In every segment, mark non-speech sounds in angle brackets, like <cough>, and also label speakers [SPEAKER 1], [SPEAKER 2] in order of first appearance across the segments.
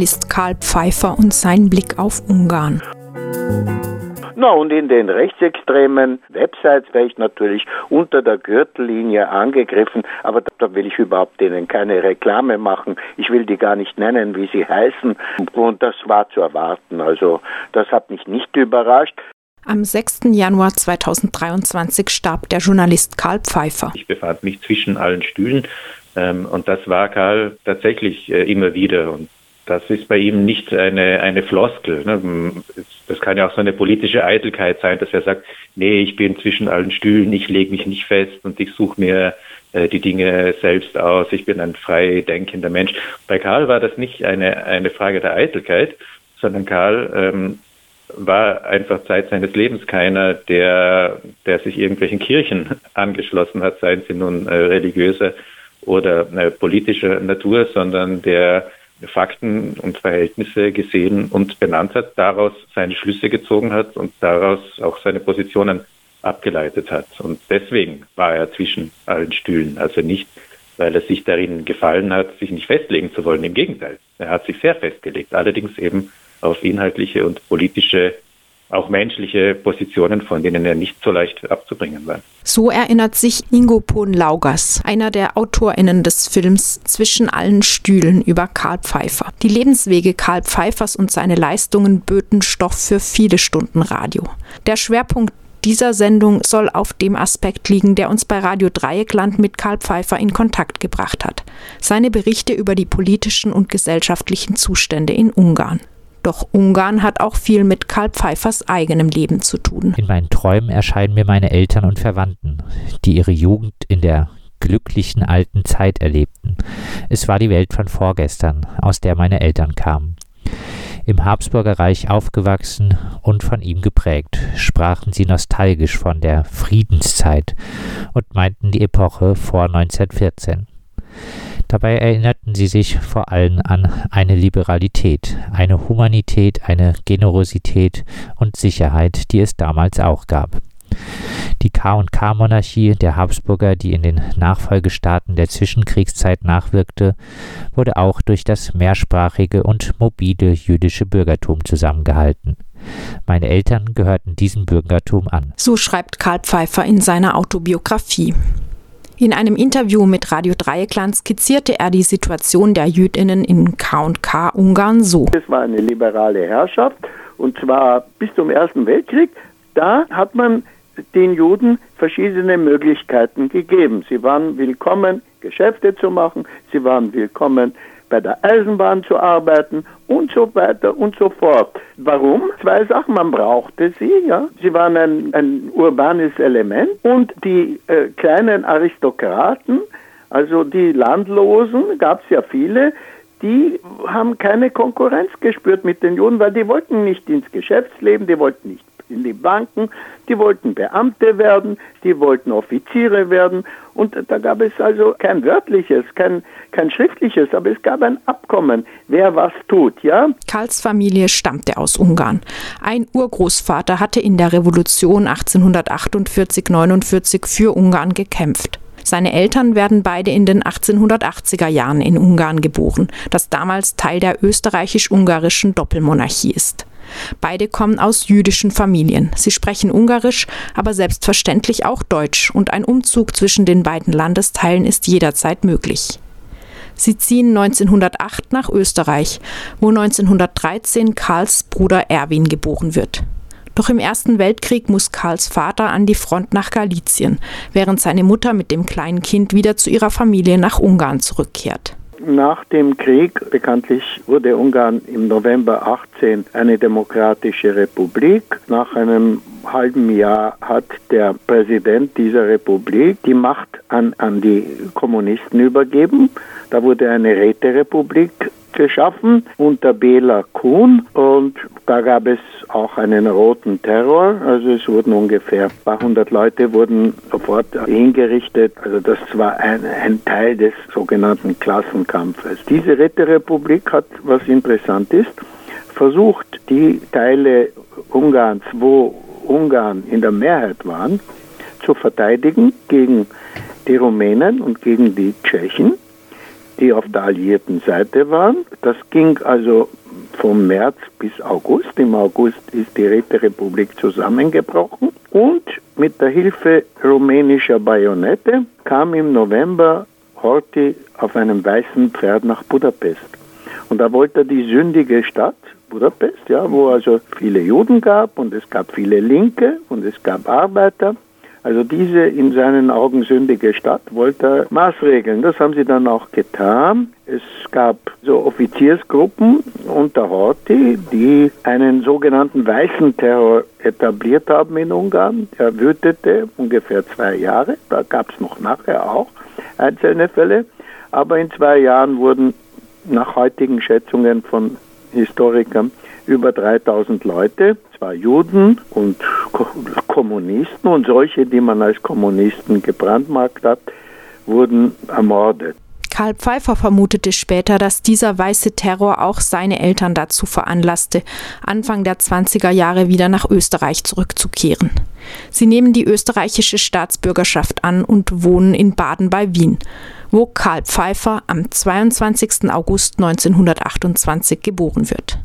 [SPEAKER 1] Journalist Karl Pfeiffer und sein Blick auf Ungarn.
[SPEAKER 2] Na, und in den rechtsextremen Websites wäre ich natürlich unter der Gürtellinie angegriffen, aber da will ich überhaupt denen keine Reklame machen. Ich will die gar nicht nennen, wie sie heißen. Und das war zu erwarten. Also, das hat mich nicht überrascht.
[SPEAKER 1] Am 6. Januar 2023 starb der Journalist Karl Pfeiffer.
[SPEAKER 3] Ich befand mich zwischen allen Stühlen ähm, und das war Karl tatsächlich äh, immer wieder. Und das ist bei ihm nicht eine, eine Floskel. Ne? Das kann ja auch so eine politische Eitelkeit sein, dass er sagt, nee, ich bin zwischen allen Stühlen, ich lege mich nicht fest und ich suche mir äh, die Dinge selbst aus, ich bin ein frei denkender Mensch. Bei Karl war das nicht eine, eine Frage der Eitelkeit, sondern Karl ähm, war einfach Zeit seines Lebens keiner, der, der sich irgendwelchen Kirchen <laughs> angeschlossen hat, seien sie nun äh, religiöser oder äh, politischer Natur, sondern der Fakten und Verhältnisse gesehen und benannt hat, daraus seine Schlüsse gezogen hat und daraus auch seine Positionen abgeleitet hat. Und deswegen war er zwischen allen Stühlen. Also nicht, weil er sich darin gefallen hat, sich nicht festlegen zu wollen. Im Gegenteil, er hat sich sehr festgelegt, allerdings eben auf inhaltliche und politische auch menschliche Positionen, von denen er nicht so leicht abzubringen war.
[SPEAKER 1] So erinnert sich Ingo Pohn-Laugas, einer der AutorInnen des Films Zwischen allen Stühlen über Karl Pfeiffer. Die Lebenswege Karl Pfeiffers und seine Leistungen böten Stoff für viele Stunden Radio. Der Schwerpunkt dieser Sendung soll auf dem Aspekt liegen, der uns bei Radio Dreieckland mit Karl Pfeiffer in Kontakt gebracht hat. Seine Berichte über die politischen und gesellschaftlichen Zustände in Ungarn. Doch Ungarn hat auch viel mit Karl Pfeiffers eigenem Leben zu tun.
[SPEAKER 4] In meinen Träumen erscheinen mir meine Eltern und Verwandten, die ihre Jugend in der glücklichen alten Zeit erlebten. Es war die Welt von vorgestern, aus der meine Eltern kamen. Im Habsburger Reich aufgewachsen und von ihm geprägt, sprachen sie nostalgisch von der Friedenszeit und meinten die Epoche vor 1914. Dabei erinnerten sie sich vor allem an eine Liberalität, eine Humanität, eine Generosität und Sicherheit, die es damals auch gab. Die K&K-Monarchie der Habsburger, die in den Nachfolgestaaten der Zwischenkriegszeit nachwirkte, wurde auch durch das mehrsprachige und mobile jüdische Bürgertum zusammengehalten. Meine Eltern gehörten diesem Bürgertum an.
[SPEAKER 1] So schreibt Karl Pfeiffer in seiner Autobiografie. In einem Interview mit Radio Dreieckland skizzierte er die Situation der Jüdinnen in K&K Ungarn so.
[SPEAKER 2] Es war eine liberale Herrschaft und zwar bis zum Ersten Weltkrieg. Da hat man den Juden verschiedene Möglichkeiten gegeben. Sie waren willkommen, Geschäfte zu machen, sie waren willkommen, bei der Eisenbahn zu arbeiten und so weiter und so fort. Warum? Zwei Sachen. Man brauchte sie, ja. Sie waren ein, ein urbanes Element und die äh, kleinen Aristokraten, also die Landlosen, gab es ja viele, die haben keine Konkurrenz gespürt mit den Juden, weil die wollten nicht ins Geschäftsleben, die wollten nicht in die Banken, die wollten Beamte werden, die wollten Offiziere werden und da gab es also kein wörtliches, kein, kein schriftliches, aber es gab ein Abkommen, wer was tut, ja?
[SPEAKER 1] Karls Familie stammte aus Ungarn. Ein Urgroßvater hatte in der Revolution 1848-49 für Ungarn gekämpft. Seine Eltern werden beide in den 1880er Jahren in Ungarn geboren, das damals Teil der österreichisch-ungarischen Doppelmonarchie ist. Beide kommen aus jüdischen Familien. Sie sprechen Ungarisch, aber selbstverständlich auch Deutsch und ein Umzug zwischen den beiden Landesteilen ist jederzeit möglich. Sie ziehen 1908 nach Österreich, wo 1913 Karls Bruder Erwin geboren wird. Doch im Ersten Weltkrieg muss Karls Vater an die Front nach Galizien, während seine Mutter mit dem kleinen Kind wieder zu ihrer Familie nach Ungarn zurückkehrt.
[SPEAKER 2] Nach dem Krieg, bekanntlich wurde Ungarn im November 18 eine demokratische Republik. Nach einem halben Jahr hat der Präsident dieser Republik die Macht an, an die Kommunisten übergeben. Da wurde eine Räterepublik geschaffen unter Bela Kuhn und da gab es auch einen roten Terror. Also es wurden ungefähr ein paar hundert Leute wurden sofort hingerichtet. Also das war ein, ein Teil des sogenannten Klassenkampfes. Diese Räterepublik hat, was interessant ist, versucht, die Teile Ungarns, wo Ungarn in der Mehrheit waren, zu verteidigen gegen die Rumänen und gegen die Tschechen die auf der alliierten Seite waren. Das ging also vom März bis August. Im August ist die Räterepublik zusammengebrochen und mit der Hilfe rumänischer Bajonette kam im November Horthy auf einem weißen Pferd nach Budapest. Und da wollte er die sündige Stadt Budapest, ja, wo also viele Juden gab und es gab viele Linke und es gab Arbeiter. Also diese in seinen Augen sündige Stadt wollte er maßregeln. Das haben sie dann auch getan. Es gab so Offiziersgruppen unter Horthy, die einen sogenannten weißen Terror etabliert haben in Ungarn. Er wütete ungefähr zwei Jahre. Da gab es noch nachher auch einzelne Fälle. Aber in zwei Jahren wurden nach heutigen Schätzungen von Historikern über 3000 Leute, zwar Juden und Kommunisten und solche, die man als Kommunisten gebrandmarkt hat, wurden ermordet.
[SPEAKER 1] Karl Pfeiffer vermutete später, dass dieser weiße Terror auch seine Eltern dazu veranlasste, Anfang der 20er Jahre wieder nach Österreich zurückzukehren. Sie nehmen die österreichische Staatsbürgerschaft an und wohnen in Baden bei Wien, wo Karl Pfeiffer am 22. August 1928 geboren wird.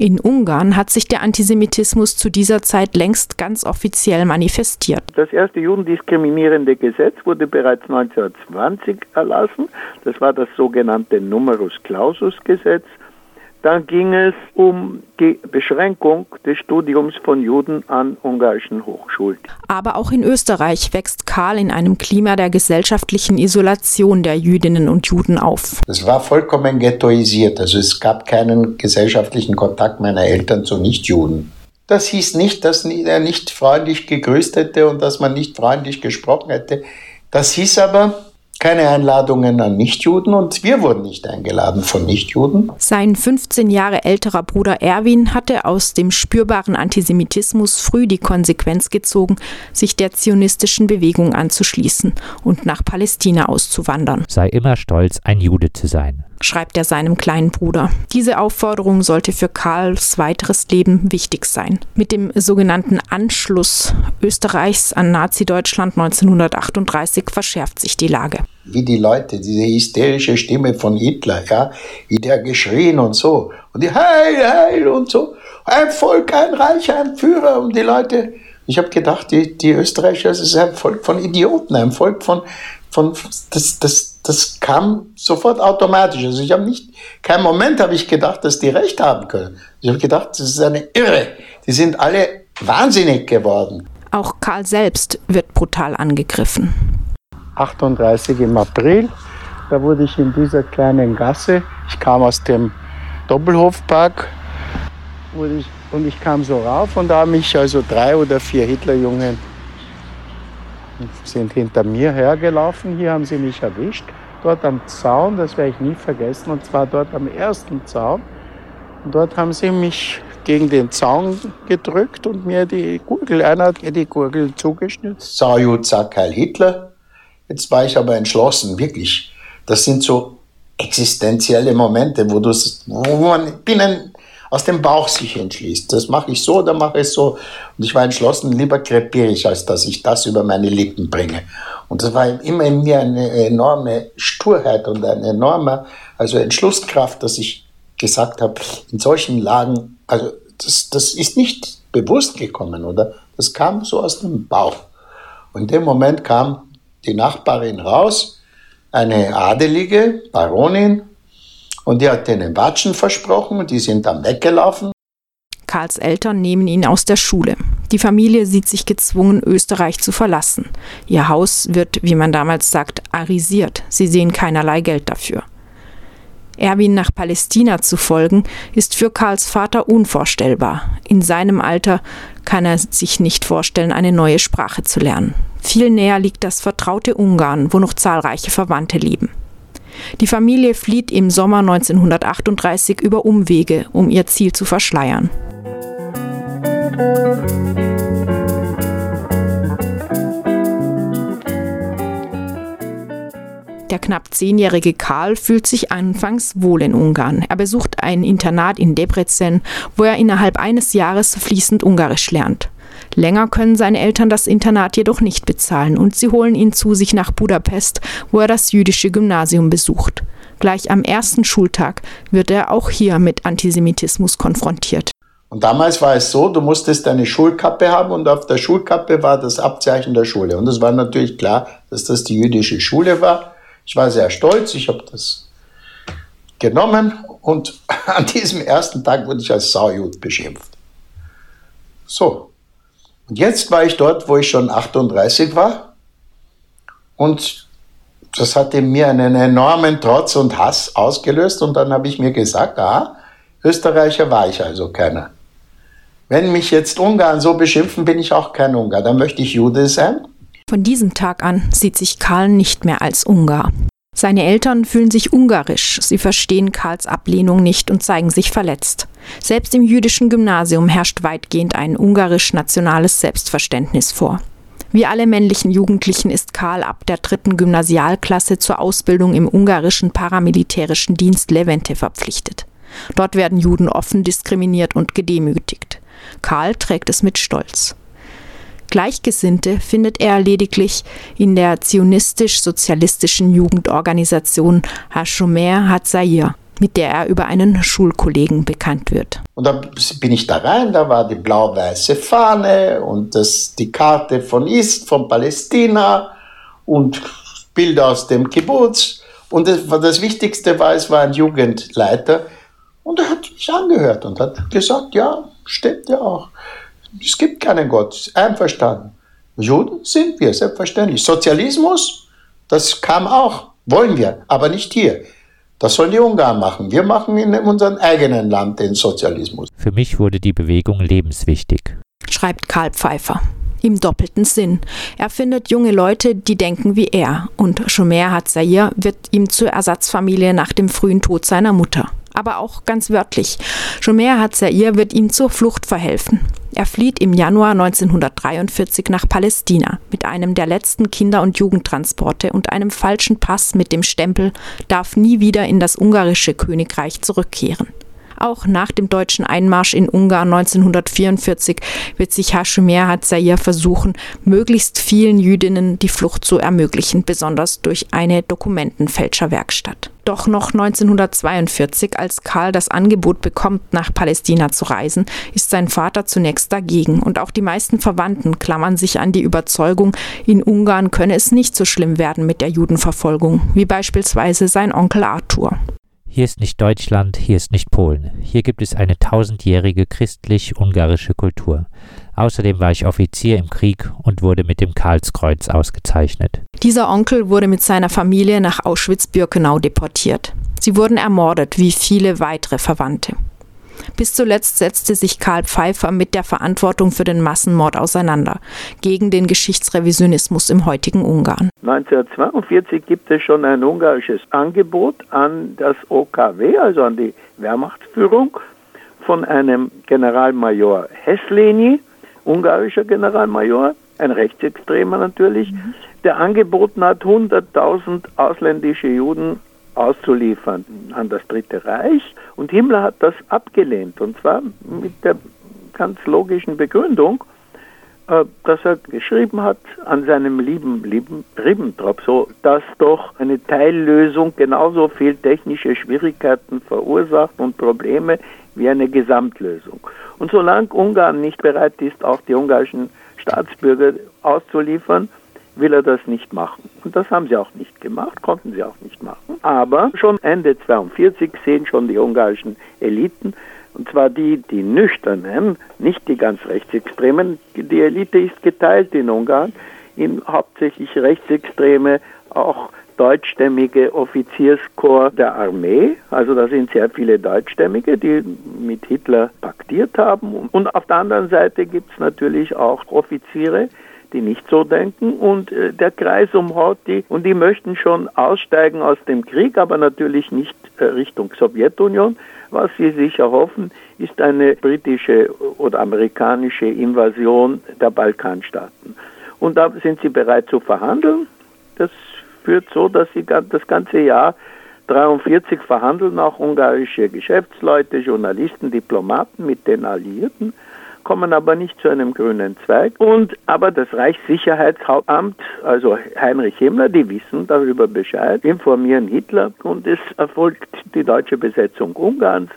[SPEAKER 1] In Ungarn hat sich der Antisemitismus zu dieser Zeit längst ganz offiziell manifestiert.
[SPEAKER 2] Das erste judendiskriminierende Gesetz wurde bereits 1920 erlassen. Das war das sogenannte Numerus Clausus Gesetz. Dann ging es um die Beschränkung des Studiums von Juden an ungarischen Hochschulen.
[SPEAKER 1] Aber auch in Österreich wächst Karl in einem Klima der gesellschaftlichen Isolation der Jüdinnen und Juden auf.
[SPEAKER 5] Es war vollkommen ghettoisiert, also es gab keinen gesellschaftlichen Kontakt meiner Eltern zu Nichtjuden. Das hieß nicht, dass er nicht freundlich gegrüßt hätte und dass man nicht freundlich gesprochen hätte. Das hieß aber, keine Einladungen an Nichtjuden und wir wurden nicht eingeladen von Nichtjuden.
[SPEAKER 1] Sein 15 Jahre älterer Bruder Erwin hatte aus dem spürbaren Antisemitismus früh die Konsequenz gezogen, sich der zionistischen Bewegung anzuschließen und nach Palästina auszuwandern.
[SPEAKER 4] Sei immer stolz, ein Jude zu sein
[SPEAKER 1] schreibt er seinem kleinen Bruder. Diese Aufforderung sollte für Karls weiteres Leben wichtig sein. Mit dem sogenannten Anschluss Österreichs an Nazi-Deutschland 1938 verschärft sich die Lage.
[SPEAKER 5] Wie die Leute, diese hysterische Stimme von Hitler, ja, wie der geschrien und so. Und die Heil, Heil und so. Ein Volk, ein Reich, ein Führer. Und die Leute, ich habe gedacht, die, die Österreicher, das ist ein Volk von Idioten, ein Volk von, von das, das, das kam sofort automatisch. Also ich habe nicht, keinen Moment habe ich gedacht, dass die Recht haben können. Ich habe gedacht, das ist eine Irre. Die sind alle wahnsinnig geworden.
[SPEAKER 1] Auch Karl selbst wird brutal angegriffen.
[SPEAKER 2] 38 im April, da wurde ich in dieser kleinen Gasse, ich kam aus dem Doppelhofpark, wurde ich, und ich kam so rauf und da haben mich also drei oder vier Hitlerjungen sind hinter mir hergelaufen. Hier haben sie mich erwischt. Dort am Zaun, das werde ich nie vergessen, und zwar dort am ersten Zaun. Und dort haben sie mich gegen den Zaun gedrückt und mir die Gurgel, einer hat mir die Gurgel zugeschnitzt.
[SPEAKER 5] Sagt Heil Hitler. Jetzt war ich aber entschlossen, wirklich. Das sind so existenzielle Momente, wo du wo man binnen aus dem Bauch sich entschließt. Das mache ich so oder mache ich so. Und ich war entschlossen, lieber krepiere ich, als dass ich das über meine Lippen bringe. Und das war immer in mir eine enorme Sturheit und eine enorme also Entschlusskraft, dass ich gesagt habe, in solchen Lagen, also das, das ist nicht bewusst gekommen, oder? Das kam so aus dem Bauch. Und in dem Moment kam die Nachbarin raus, eine adelige Baronin, und die hat denen Watschen versprochen und die sind dann weggelaufen.
[SPEAKER 1] Karls Eltern nehmen ihn aus der Schule. Die Familie sieht sich gezwungen, Österreich zu verlassen. Ihr Haus wird, wie man damals sagt, arisiert. Sie sehen keinerlei Geld dafür. Erwin nach Palästina zu folgen, ist für Karls Vater unvorstellbar. In seinem Alter kann er sich nicht vorstellen, eine neue Sprache zu lernen. Viel näher liegt das vertraute Ungarn, wo noch zahlreiche Verwandte leben. Die Familie flieht im Sommer 1938 über Umwege, um ihr Ziel zu verschleiern. Der knapp zehnjährige Karl fühlt sich anfangs wohl in Ungarn. Er besucht ein Internat in Debrecen, wo er innerhalb eines Jahres fließend Ungarisch lernt. Länger können seine Eltern das Internat jedoch nicht bezahlen und sie holen ihn zu sich nach Budapest, wo er das jüdische Gymnasium besucht. Gleich am ersten Schultag wird er auch hier mit Antisemitismus konfrontiert.
[SPEAKER 5] Und damals war es so, du musstest deine Schulkappe haben und auf der Schulkappe war das Abzeichen der Schule. Und es war natürlich klar, dass das die jüdische Schule war. Ich war sehr stolz, ich habe das genommen und <laughs> an diesem ersten Tag wurde ich als Saujud beschimpft. So. Und jetzt war ich dort, wo ich schon 38 war. Und das hat in mir einen enormen Trotz und Hass ausgelöst. Und dann habe ich mir gesagt, ah, Österreicher war ich also keiner. Wenn mich jetzt Ungarn so beschimpfen, bin ich auch kein Ungar. Dann möchte ich Jude sein.
[SPEAKER 1] Von diesem Tag an sieht sich Karl nicht mehr als Ungar. Seine Eltern fühlen sich ungarisch, sie verstehen Karls Ablehnung nicht und zeigen sich verletzt. Selbst im jüdischen Gymnasium herrscht weitgehend ein ungarisch-nationales Selbstverständnis vor. Wie alle männlichen Jugendlichen ist Karl ab der dritten Gymnasialklasse zur Ausbildung im ungarischen paramilitärischen Dienst Levente verpflichtet. Dort werden Juden offen diskriminiert und gedemütigt. Karl trägt es mit Stolz. Gleichgesinnte findet er lediglich in der zionistisch-sozialistischen Jugendorganisation Hashomer Hatzair, mit der er über einen Schulkollegen bekannt wird.
[SPEAKER 5] Und da bin ich da rein, da war die blau-weiße Fahne und das, die Karte von Ist, von Palästina und Bilder aus dem Kibbutz. Und das, das Wichtigste war, es war ein Jugendleiter und er hat mich angehört und hat gesagt, ja, stimmt ja auch. Es gibt keinen Gott, einverstanden. Juden sind wir, selbstverständlich. Sozialismus, das kam auch, wollen wir, aber nicht hier. Das sollen die Ungarn machen. Wir machen in unserem eigenen Land den Sozialismus.
[SPEAKER 4] Für mich wurde die Bewegung lebenswichtig.
[SPEAKER 1] Schreibt Karl Pfeiffer. Im doppelten Sinn. Er findet junge Leute, die denken wie er. Und Shomer Hatzair wird ihm zur Ersatzfamilie nach dem frühen Tod seiner Mutter aber auch ganz wörtlich. Shomer Hatzair wird ihm zur Flucht verhelfen. Er flieht im Januar 1943 nach Palästina mit einem der letzten Kinder- und Jugendtransporte und einem falschen Pass mit dem Stempel darf nie wieder in das ungarische Königreich zurückkehren. Auch nach dem deutschen Einmarsch in Ungarn 1944 wird sich Hashomer Hatzair versuchen, möglichst vielen Jüdinnen die Flucht zu ermöglichen, besonders durch eine Dokumentenfälscherwerkstatt. Doch noch 1942, als Karl das Angebot bekommt, nach Palästina zu reisen, ist sein Vater zunächst dagegen und auch die meisten Verwandten klammern sich an die Überzeugung, in Ungarn könne es nicht so schlimm werden mit der Judenverfolgung, wie beispielsweise sein Onkel Arthur.
[SPEAKER 4] Hier ist nicht Deutschland, hier ist nicht Polen. Hier gibt es eine tausendjährige christlich-ungarische Kultur. Außerdem war ich Offizier im Krieg und wurde mit dem Karlskreuz ausgezeichnet.
[SPEAKER 1] Dieser Onkel wurde mit seiner Familie nach Auschwitz-Birkenau deportiert. Sie wurden ermordet, wie viele weitere Verwandte. Bis zuletzt setzte sich Karl Pfeiffer mit der Verantwortung für den Massenmord auseinander, gegen den Geschichtsrevisionismus im heutigen Ungarn.
[SPEAKER 2] 1942 gibt es schon ein ungarisches Angebot an das OKW, also an die Wehrmachtsführung, von einem Generalmajor Hesleni, ungarischer Generalmajor, ein Rechtsextremer natürlich, mhm. der angeboten hat, 100.000 ausländische Juden auszuliefern an das Dritte Reich. Und Himmler hat das abgelehnt. Und zwar mit der ganz logischen Begründung, äh, dass er geschrieben hat an seinem lieben, lieben Ribbentrop, so, dass doch eine Teillösung genauso viel technische Schwierigkeiten verursacht und Probleme wie eine Gesamtlösung. Und solange Ungarn nicht bereit ist, auch die ungarischen Staatsbürger auszuliefern, will er das nicht machen. Und das haben sie auch nicht gemacht, konnten sie auch nicht machen. Aber schon Ende 1942 sehen schon die ungarischen Eliten, und zwar die, die nüchternen, nicht die ganz rechtsextremen, die Elite ist geteilt in Ungarn, in hauptsächlich rechtsextreme, auch deutschstämmige Offizierskorps der Armee. Also da sind sehr viele Deutschstämmige, die mit Hitler paktiert haben. Und auf der anderen Seite gibt es natürlich auch Offiziere, die nicht so denken und äh, der Kreis umhaut die und die möchten schon aussteigen aus dem Krieg, aber natürlich nicht äh, Richtung Sowjetunion. Was sie sich erhoffen, ist eine britische oder amerikanische Invasion der Balkanstaaten. Und da sind sie bereit zu verhandeln. Das führt so, dass sie das ganze Jahr 43 verhandeln auch ungarische Geschäftsleute, Journalisten, Diplomaten mit den Alliierten kommen aber nicht zu einem grünen Zweig. Und aber das Reichssicherheitshauptamt, also Heinrich Himmler, die wissen darüber Bescheid, informieren Hitler und es erfolgt die deutsche Besetzung Ungarns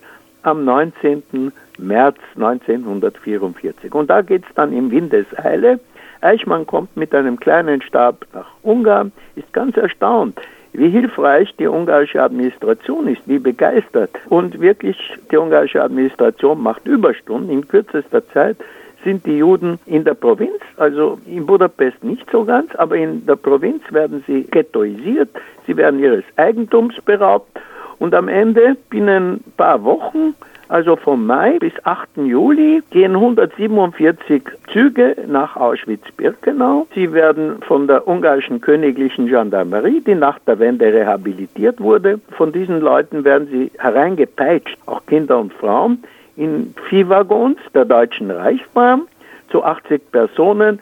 [SPEAKER 2] am 19. März 1944. Und da geht es dann im Windeseile. Eichmann kommt mit einem kleinen Stab nach Ungarn, ist ganz erstaunt, wie hilfreich die ungarische Administration ist, wie begeistert. Und wirklich, die ungarische Administration macht Überstunden. In kürzester Zeit sind die Juden in der Provinz, also in Budapest nicht so ganz, aber in der Provinz werden sie ghettoisiert, sie werden ihres Eigentums beraubt und am Ende, binnen ein paar Wochen, also vom Mai bis 8. Juli gehen 147 Züge nach Auschwitz-Birkenau. Sie werden von der ungarischen königlichen Gendarmerie, die nach der Wende rehabilitiert wurde, von diesen Leuten werden sie hereingepeitscht, auch Kinder und Frauen, in Viehwaggons der Deutschen Reichsbahn zu 80 Personen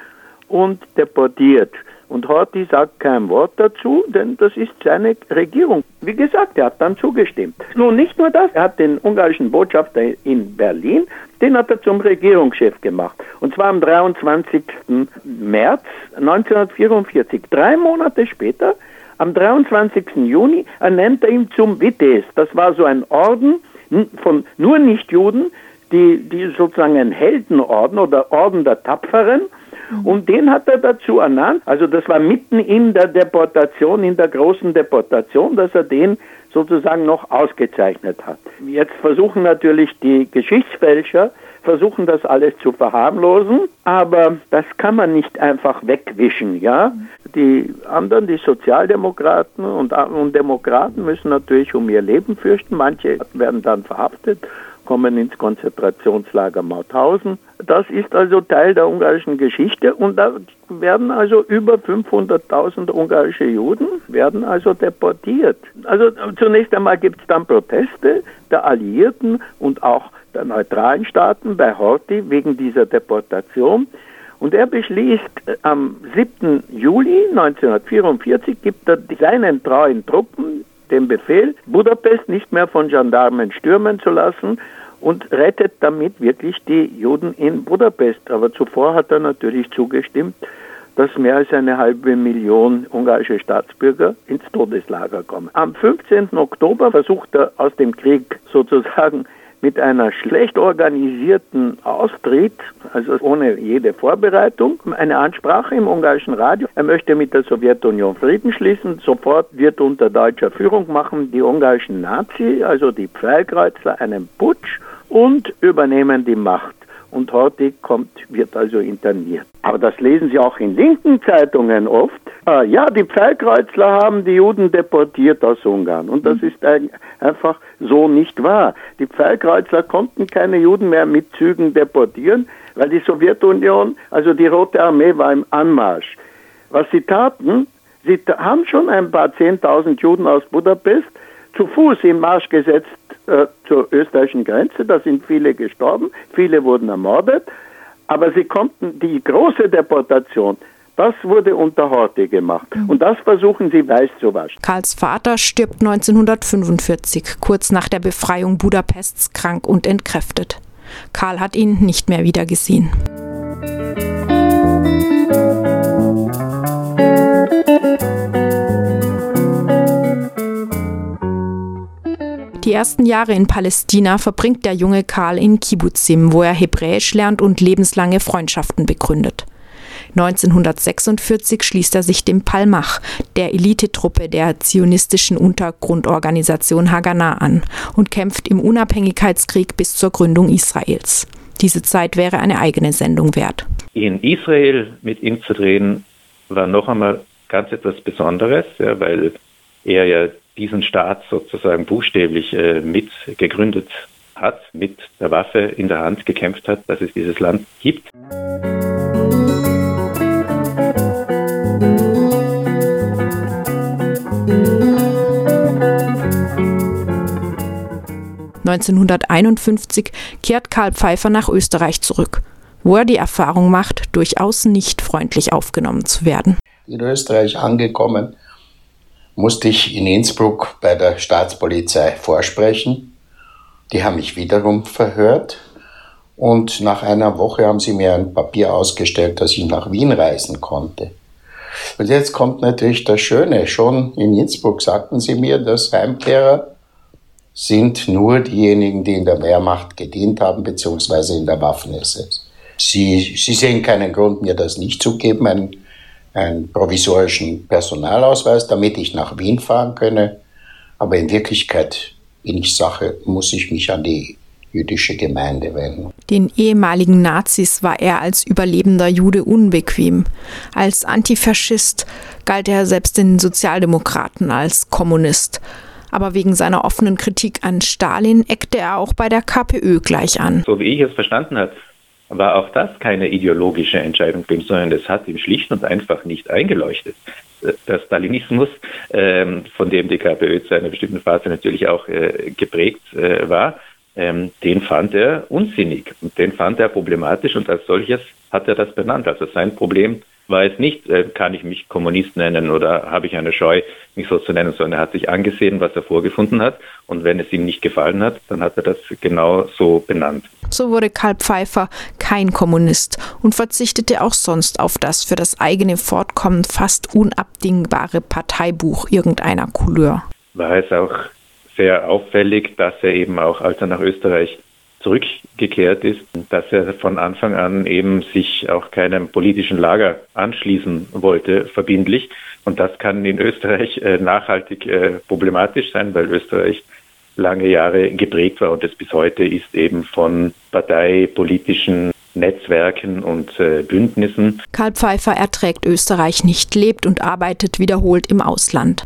[SPEAKER 2] und deportiert. Und Horthy sagt kein Wort dazu, denn das ist seine Regierung. Wie gesagt, er hat dann zugestimmt. Nun, nicht nur das, er hat den ungarischen Botschafter in Berlin, den hat er zum Regierungschef gemacht. Und zwar am 23. März 1944. Drei Monate später, am 23. Juni, ernennt er ihn zum Vites. Das war so ein Orden von nur Nichtjuden, die, die sozusagen ein Heldenorden oder Orden der Tapferen. Und den hat er dazu ernannt. Also das war mitten in der Deportation, in der großen Deportation, dass er den sozusagen noch ausgezeichnet hat. Jetzt versuchen natürlich die Geschichtsfälscher, versuchen das alles zu verharmlosen, aber das kann man nicht einfach wegwischen, ja. Die anderen, die Sozialdemokraten und, und Demokraten müssen natürlich um ihr Leben fürchten. Manche werden dann verhaftet kommen ins Konzentrationslager Mauthausen. Das ist also Teil der ungarischen Geschichte und da werden also über 500.000 ungarische Juden werden also deportiert. Also zunächst einmal gibt es dann Proteste der Alliierten und auch der neutralen Staaten bei Horthy wegen dieser Deportation. Und er beschließt am 7. Juli 1944, gibt er seinen treuen Truppen den Befehl, Budapest nicht mehr von Gendarmen stürmen zu lassen und rettet damit wirklich die Juden in Budapest. Aber zuvor hat er natürlich zugestimmt, dass mehr als eine halbe Million ungarische Staatsbürger ins Todeslager kommen. Am 15. Oktober versucht er aus dem Krieg <laughs> sozusagen mit einer schlecht organisierten Austritt, also ohne jede Vorbereitung, eine Ansprache im ungarischen Radio. Er möchte mit der Sowjetunion Frieden schließen. Sofort wird unter deutscher Führung machen die ungarischen Nazi, also die Pfeilkreuzler, einen Putsch und übernehmen die Macht. Und heute kommt, wird also interniert. Aber das lesen Sie auch in linken Zeitungen oft. Äh, ja, die Pfeilkreuzler haben die Juden deportiert aus Ungarn. Und das ist einfach so nicht wahr. Die Pfeilkreuzler konnten keine Juden mehr mit Zügen deportieren, weil die Sowjetunion, also die Rote Armee war im Anmarsch. Was sie taten, sie haben schon ein paar Zehntausend Juden aus Budapest zu Fuß in Marsch gesetzt äh, zur österreichischen Grenze. Da sind viele gestorben, viele wurden ermordet. Aber sie konnten die große Deportation, das wurde unter Horthy gemacht. Mhm. Und das versuchen sie weiß zu waschen.
[SPEAKER 1] Karls Vater stirbt 1945, kurz nach der Befreiung Budapests, krank und entkräftet. Karl hat ihn nicht mehr wiedergesehen. Die ersten Jahre in Palästina verbringt der junge Karl in Kibbutzim, wo er Hebräisch lernt und lebenslange Freundschaften begründet. 1946 schließt er sich dem Palmach, der Elitetruppe der zionistischen Untergrundorganisation Haganah an und kämpft im Unabhängigkeitskrieg bis zur Gründung Israels. Diese Zeit wäre eine eigene Sendung wert.
[SPEAKER 3] In Israel mit ihm zu drehen, war noch einmal ganz etwas Besonderes, ja, weil er ja diesen Staat sozusagen buchstäblich äh, mit gegründet hat, mit der Waffe in der Hand gekämpft hat, dass es dieses Land gibt.
[SPEAKER 1] (1951) kehrt Karl Pfeiffer nach Österreich zurück, wo er die Erfahrung macht, durchaus nicht freundlich aufgenommen zu werden.
[SPEAKER 5] In Österreich angekommen musste ich in Innsbruck bei der Staatspolizei vorsprechen. Die haben mich wiederum verhört Und nach einer Woche haben sie mir ein Papier ausgestellt, dass ich nach Wien reisen konnte. Und jetzt kommt natürlich das Schöne. Schon in Innsbruck sagten sie mir, dass Heimkehrer sind nur diejenigen, die in der Wehrmacht gedient haben, beziehungsweise in der Waffen-SS. Sie, sie sehen keinen Grund, mir das nicht zu geben, einen, einen provisorischen Personalausweis, damit ich nach Wien fahren könne. Aber in Wirklichkeit bin ich Sache, muss ich mich an die jüdische Gemeinde wenden.
[SPEAKER 1] Den ehemaligen Nazis war er als überlebender Jude unbequem. Als Antifaschist galt er selbst den Sozialdemokraten als Kommunist. Aber wegen seiner offenen Kritik an Stalin eckte er auch bei der KPÖ gleich an.
[SPEAKER 3] So wie ich es verstanden habe, war auch das keine ideologische Entscheidung, sondern es hat ihm schlicht und einfach nicht eingeleuchtet. Der Stalinismus, ähm, von dem die KPÖ zu einer bestimmten Phase natürlich auch äh, geprägt äh, war, ähm, den fand er unsinnig und den fand er problematisch und als solches hat er das benannt. Also sein Problem war es nicht, äh, kann ich mich Kommunist nennen oder habe ich eine Scheu, mich so zu nennen, sondern er hat sich angesehen, was er vorgefunden hat und wenn es ihm nicht gefallen hat, dann hat er das genau so benannt.
[SPEAKER 1] So wurde Karl Pfeiffer kein Kommunist und verzichtete auch sonst auf das für das eigene Fortkommen fast unabdingbare Parteibuch irgendeiner Couleur.
[SPEAKER 3] War es auch sehr auffällig, dass er eben auch, als er nach Österreich zurückgekehrt ist, dass er von Anfang an eben sich auch keinem politischen Lager anschließen wollte, verbindlich. Und das kann in Österreich äh, nachhaltig äh, problematisch sein, weil Österreich lange Jahre geprägt war und es bis heute ist eben von parteipolitischen Netzwerken und äh, Bündnissen.
[SPEAKER 1] Karl Pfeiffer erträgt Österreich nicht, lebt und arbeitet wiederholt im Ausland.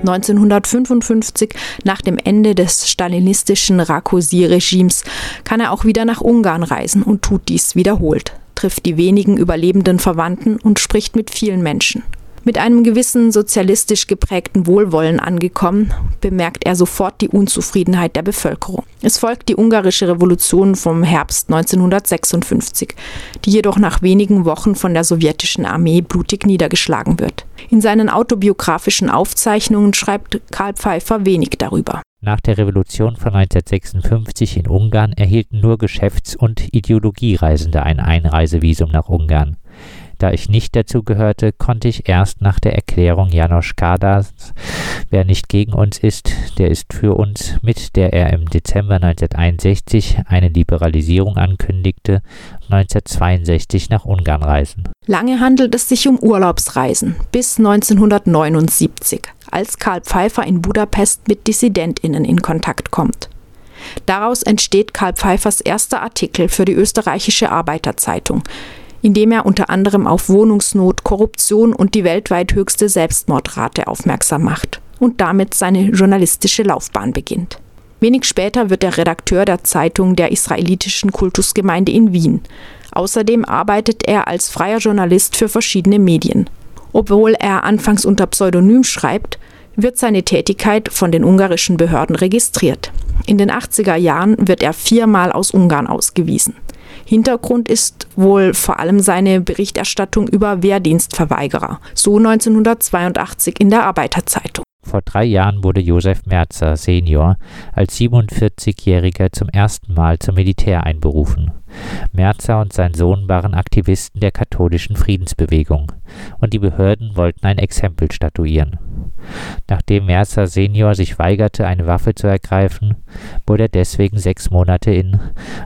[SPEAKER 1] 1955, nach dem Ende des stalinistischen Rakosi-Regimes, kann er auch wieder nach Ungarn reisen und tut dies wiederholt, trifft die wenigen überlebenden Verwandten und spricht mit vielen Menschen. Mit einem gewissen sozialistisch geprägten Wohlwollen angekommen, bemerkt er sofort die Unzufriedenheit der Bevölkerung. Es folgt die ungarische Revolution vom Herbst 1956, die jedoch nach wenigen Wochen von der sowjetischen Armee blutig niedergeschlagen wird. In seinen autobiografischen Aufzeichnungen schreibt Karl Pfeiffer wenig darüber.
[SPEAKER 4] Nach der Revolution von 1956 in Ungarn erhielten nur Geschäfts- und Ideologiereisende ein Einreisevisum nach Ungarn. Da ich nicht dazu gehörte, konnte ich erst nach der Erklärung Janosch Kadas, wer nicht gegen uns ist, der ist für uns, mit der er im Dezember 1961 eine Liberalisierung ankündigte, 1962 nach Ungarn reisen.
[SPEAKER 1] Lange handelt es sich um Urlaubsreisen bis 1979, als Karl Pfeiffer in Budapest mit DissidentInnen in Kontakt kommt. Daraus entsteht Karl Pfeiffers erster Artikel für die österreichische Arbeiterzeitung, indem er unter anderem auf Wohnungsnot, Korruption und die weltweit höchste Selbstmordrate aufmerksam macht und damit seine journalistische Laufbahn beginnt. Wenig später wird er Redakteur der Zeitung der israelitischen Kultusgemeinde in Wien. Außerdem arbeitet er als freier Journalist für verschiedene Medien. Obwohl er anfangs unter Pseudonym schreibt, wird seine Tätigkeit von den ungarischen Behörden registriert. In den 80er Jahren wird er viermal aus Ungarn ausgewiesen. Hintergrund ist wohl vor allem seine Berichterstattung über Wehrdienstverweigerer, so 1982 in der Arbeiterzeitung.
[SPEAKER 4] Vor drei Jahren wurde Josef Merzer Senior als 47-Jähriger zum ersten Mal zum Militär einberufen. Merzer und sein Sohn waren Aktivisten der katholischen Friedensbewegung und die Behörden wollten ein Exempel statuieren. Nachdem Mercer Senior sich weigerte, eine Waffe zu ergreifen, wurde er deswegen sechs Monate in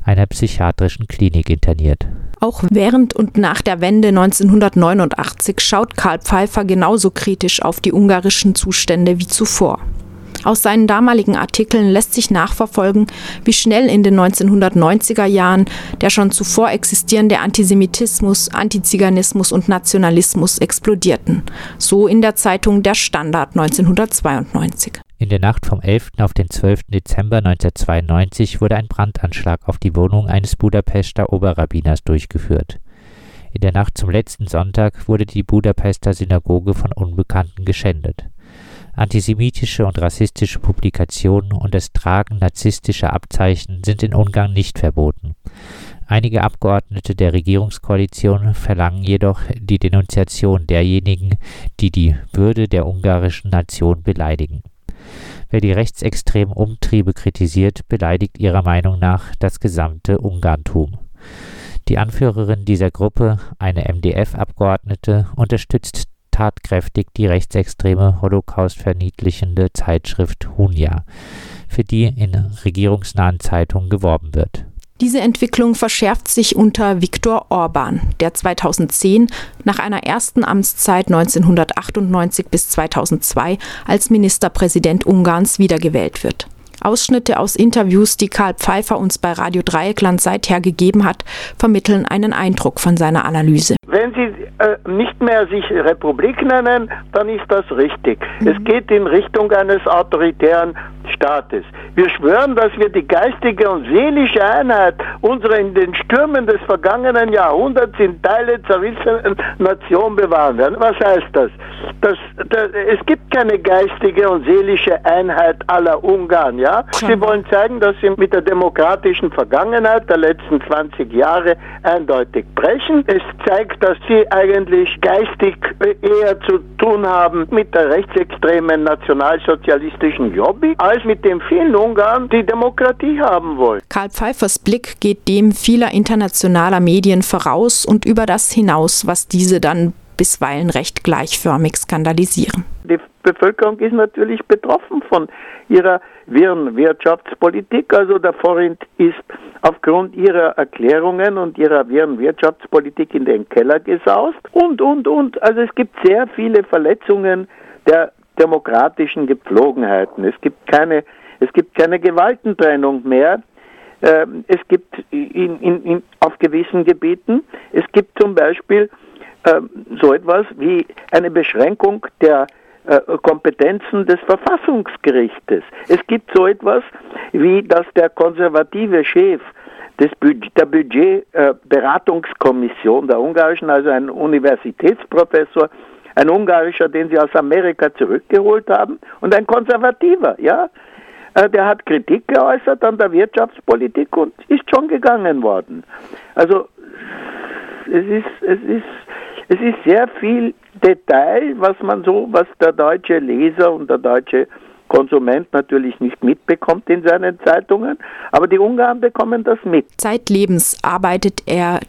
[SPEAKER 4] einer psychiatrischen Klinik interniert.
[SPEAKER 1] Auch während und nach der Wende 1989 schaut Karl Pfeiffer genauso kritisch auf die ungarischen Zustände wie zuvor. Aus seinen damaligen Artikeln lässt sich nachverfolgen, wie schnell in den 1990er Jahren der schon zuvor existierende Antisemitismus, Antiziganismus und Nationalismus explodierten. So in der Zeitung Der Standard 1992.
[SPEAKER 4] In der Nacht vom 11. auf den 12. Dezember 1992 wurde ein Brandanschlag auf die Wohnung eines Budapester Oberrabbiners durchgeführt. In der Nacht zum letzten Sonntag wurde die Budapester Synagoge von Unbekannten geschändet. Antisemitische und rassistische Publikationen und das Tragen narzisstischer Abzeichen sind in Ungarn nicht verboten. Einige Abgeordnete der Regierungskoalition verlangen jedoch die Denunziation derjenigen, die die Würde der ungarischen Nation beleidigen. Wer die rechtsextremen Umtriebe kritisiert, beleidigt ihrer Meinung nach das gesamte Ungarntum. Die Anführerin dieser Gruppe, eine MDF-Abgeordnete, unterstützt tatkräftig die rechtsextreme Holocaust-verniedlichende Zeitschrift Hunia, für die in regierungsnahen Zeitungen geworben wird.
[SPEAKER 1] Diese Entwicklung verschärft sich unter Viktor Orban, der 2010 nach einer ersten Amtszeit 1998 bis 2002 als Ministerpräsident Ungarns wiedergewählt wird. Ausschnitte aus Interviews, die Karl Pfeiffer uns bei Radio Dreieckland seither gegeben hat, vermitteln einen Eindruck von seiner Analyse.
[SPEAKER 2] Wenn Sie äh, nicht mehr sich Republik nennen, dann ist das richtig. Mhm. Es geht in Richtung eines autoritären Staates. Wir schwören, dass wir die geistige und seelische Einheit unserer in den Stürmen des vergangenen Jahrhunderts in Teile zerrissenen Nation bewahren werden. Was heißt das? das, das es gibt keine geistige und seelische Einheit aller Ungarn, ja? Sie wollen zeigen, dass sie mit der demokratischen Vergangenheit der letzten 20 Jahre eindeutig brechen. Es zeigt, dass sie eigentlich geistig eher zu tun haben mit der rechtsextremen nationalsozialistischen Lobby, als mit den vielen Ungarn, die Demokratie haben wollen.
[SPEAKER 1] Karl Pfeiffers Blick geht dem vieler internationaler Medien voraus und über das hinaus, was diese dann bisweilen recht gleichförmig skandalisieren.
[SPEAKER 2] Die Bevölkerung ist natürlich betroffen von ihrer wirren Wirtschaftspolitik. Also der Forint ist aufgrund ihrer Erklärungen und ihrer wirren Wirtschaftspolitik in den Keller gesaust. Und, und, und. Also es gibt sehr viele Verletzungen der demokratischen Gepflogenheiten. Es gibt keine, es gibt keine Gewaltentrennung mehr. Ähm, es gibt in, in, in, auf gewissen Gebieten, es gibt zum Beispiel so etwas wie eine Beschränkung der äh, Kompetenzen des Verfassungsgerichtes. Es gibt so etwas wie, dass der konservative Chef des der Budgetberatungskommission der ungarischen, also ein Universitätsprofessor, ein ungarischer, den sie aus Amerika zurückgeholt haben, und ein konservativer, ja, äh, der hat Kritik geäußert an der Wirtschaftspolitik und ist schon gegangen worden. Also es ist, es ist es ist sehr viel Detail, was man so, was der deutsche Leser und der deutsche Konsument natürlich nicht mitbekommt in seinen Zeitungen, aber die Ungarn bekommen das mit.
[SPEAKER 1] Zeitlebens arbeitet er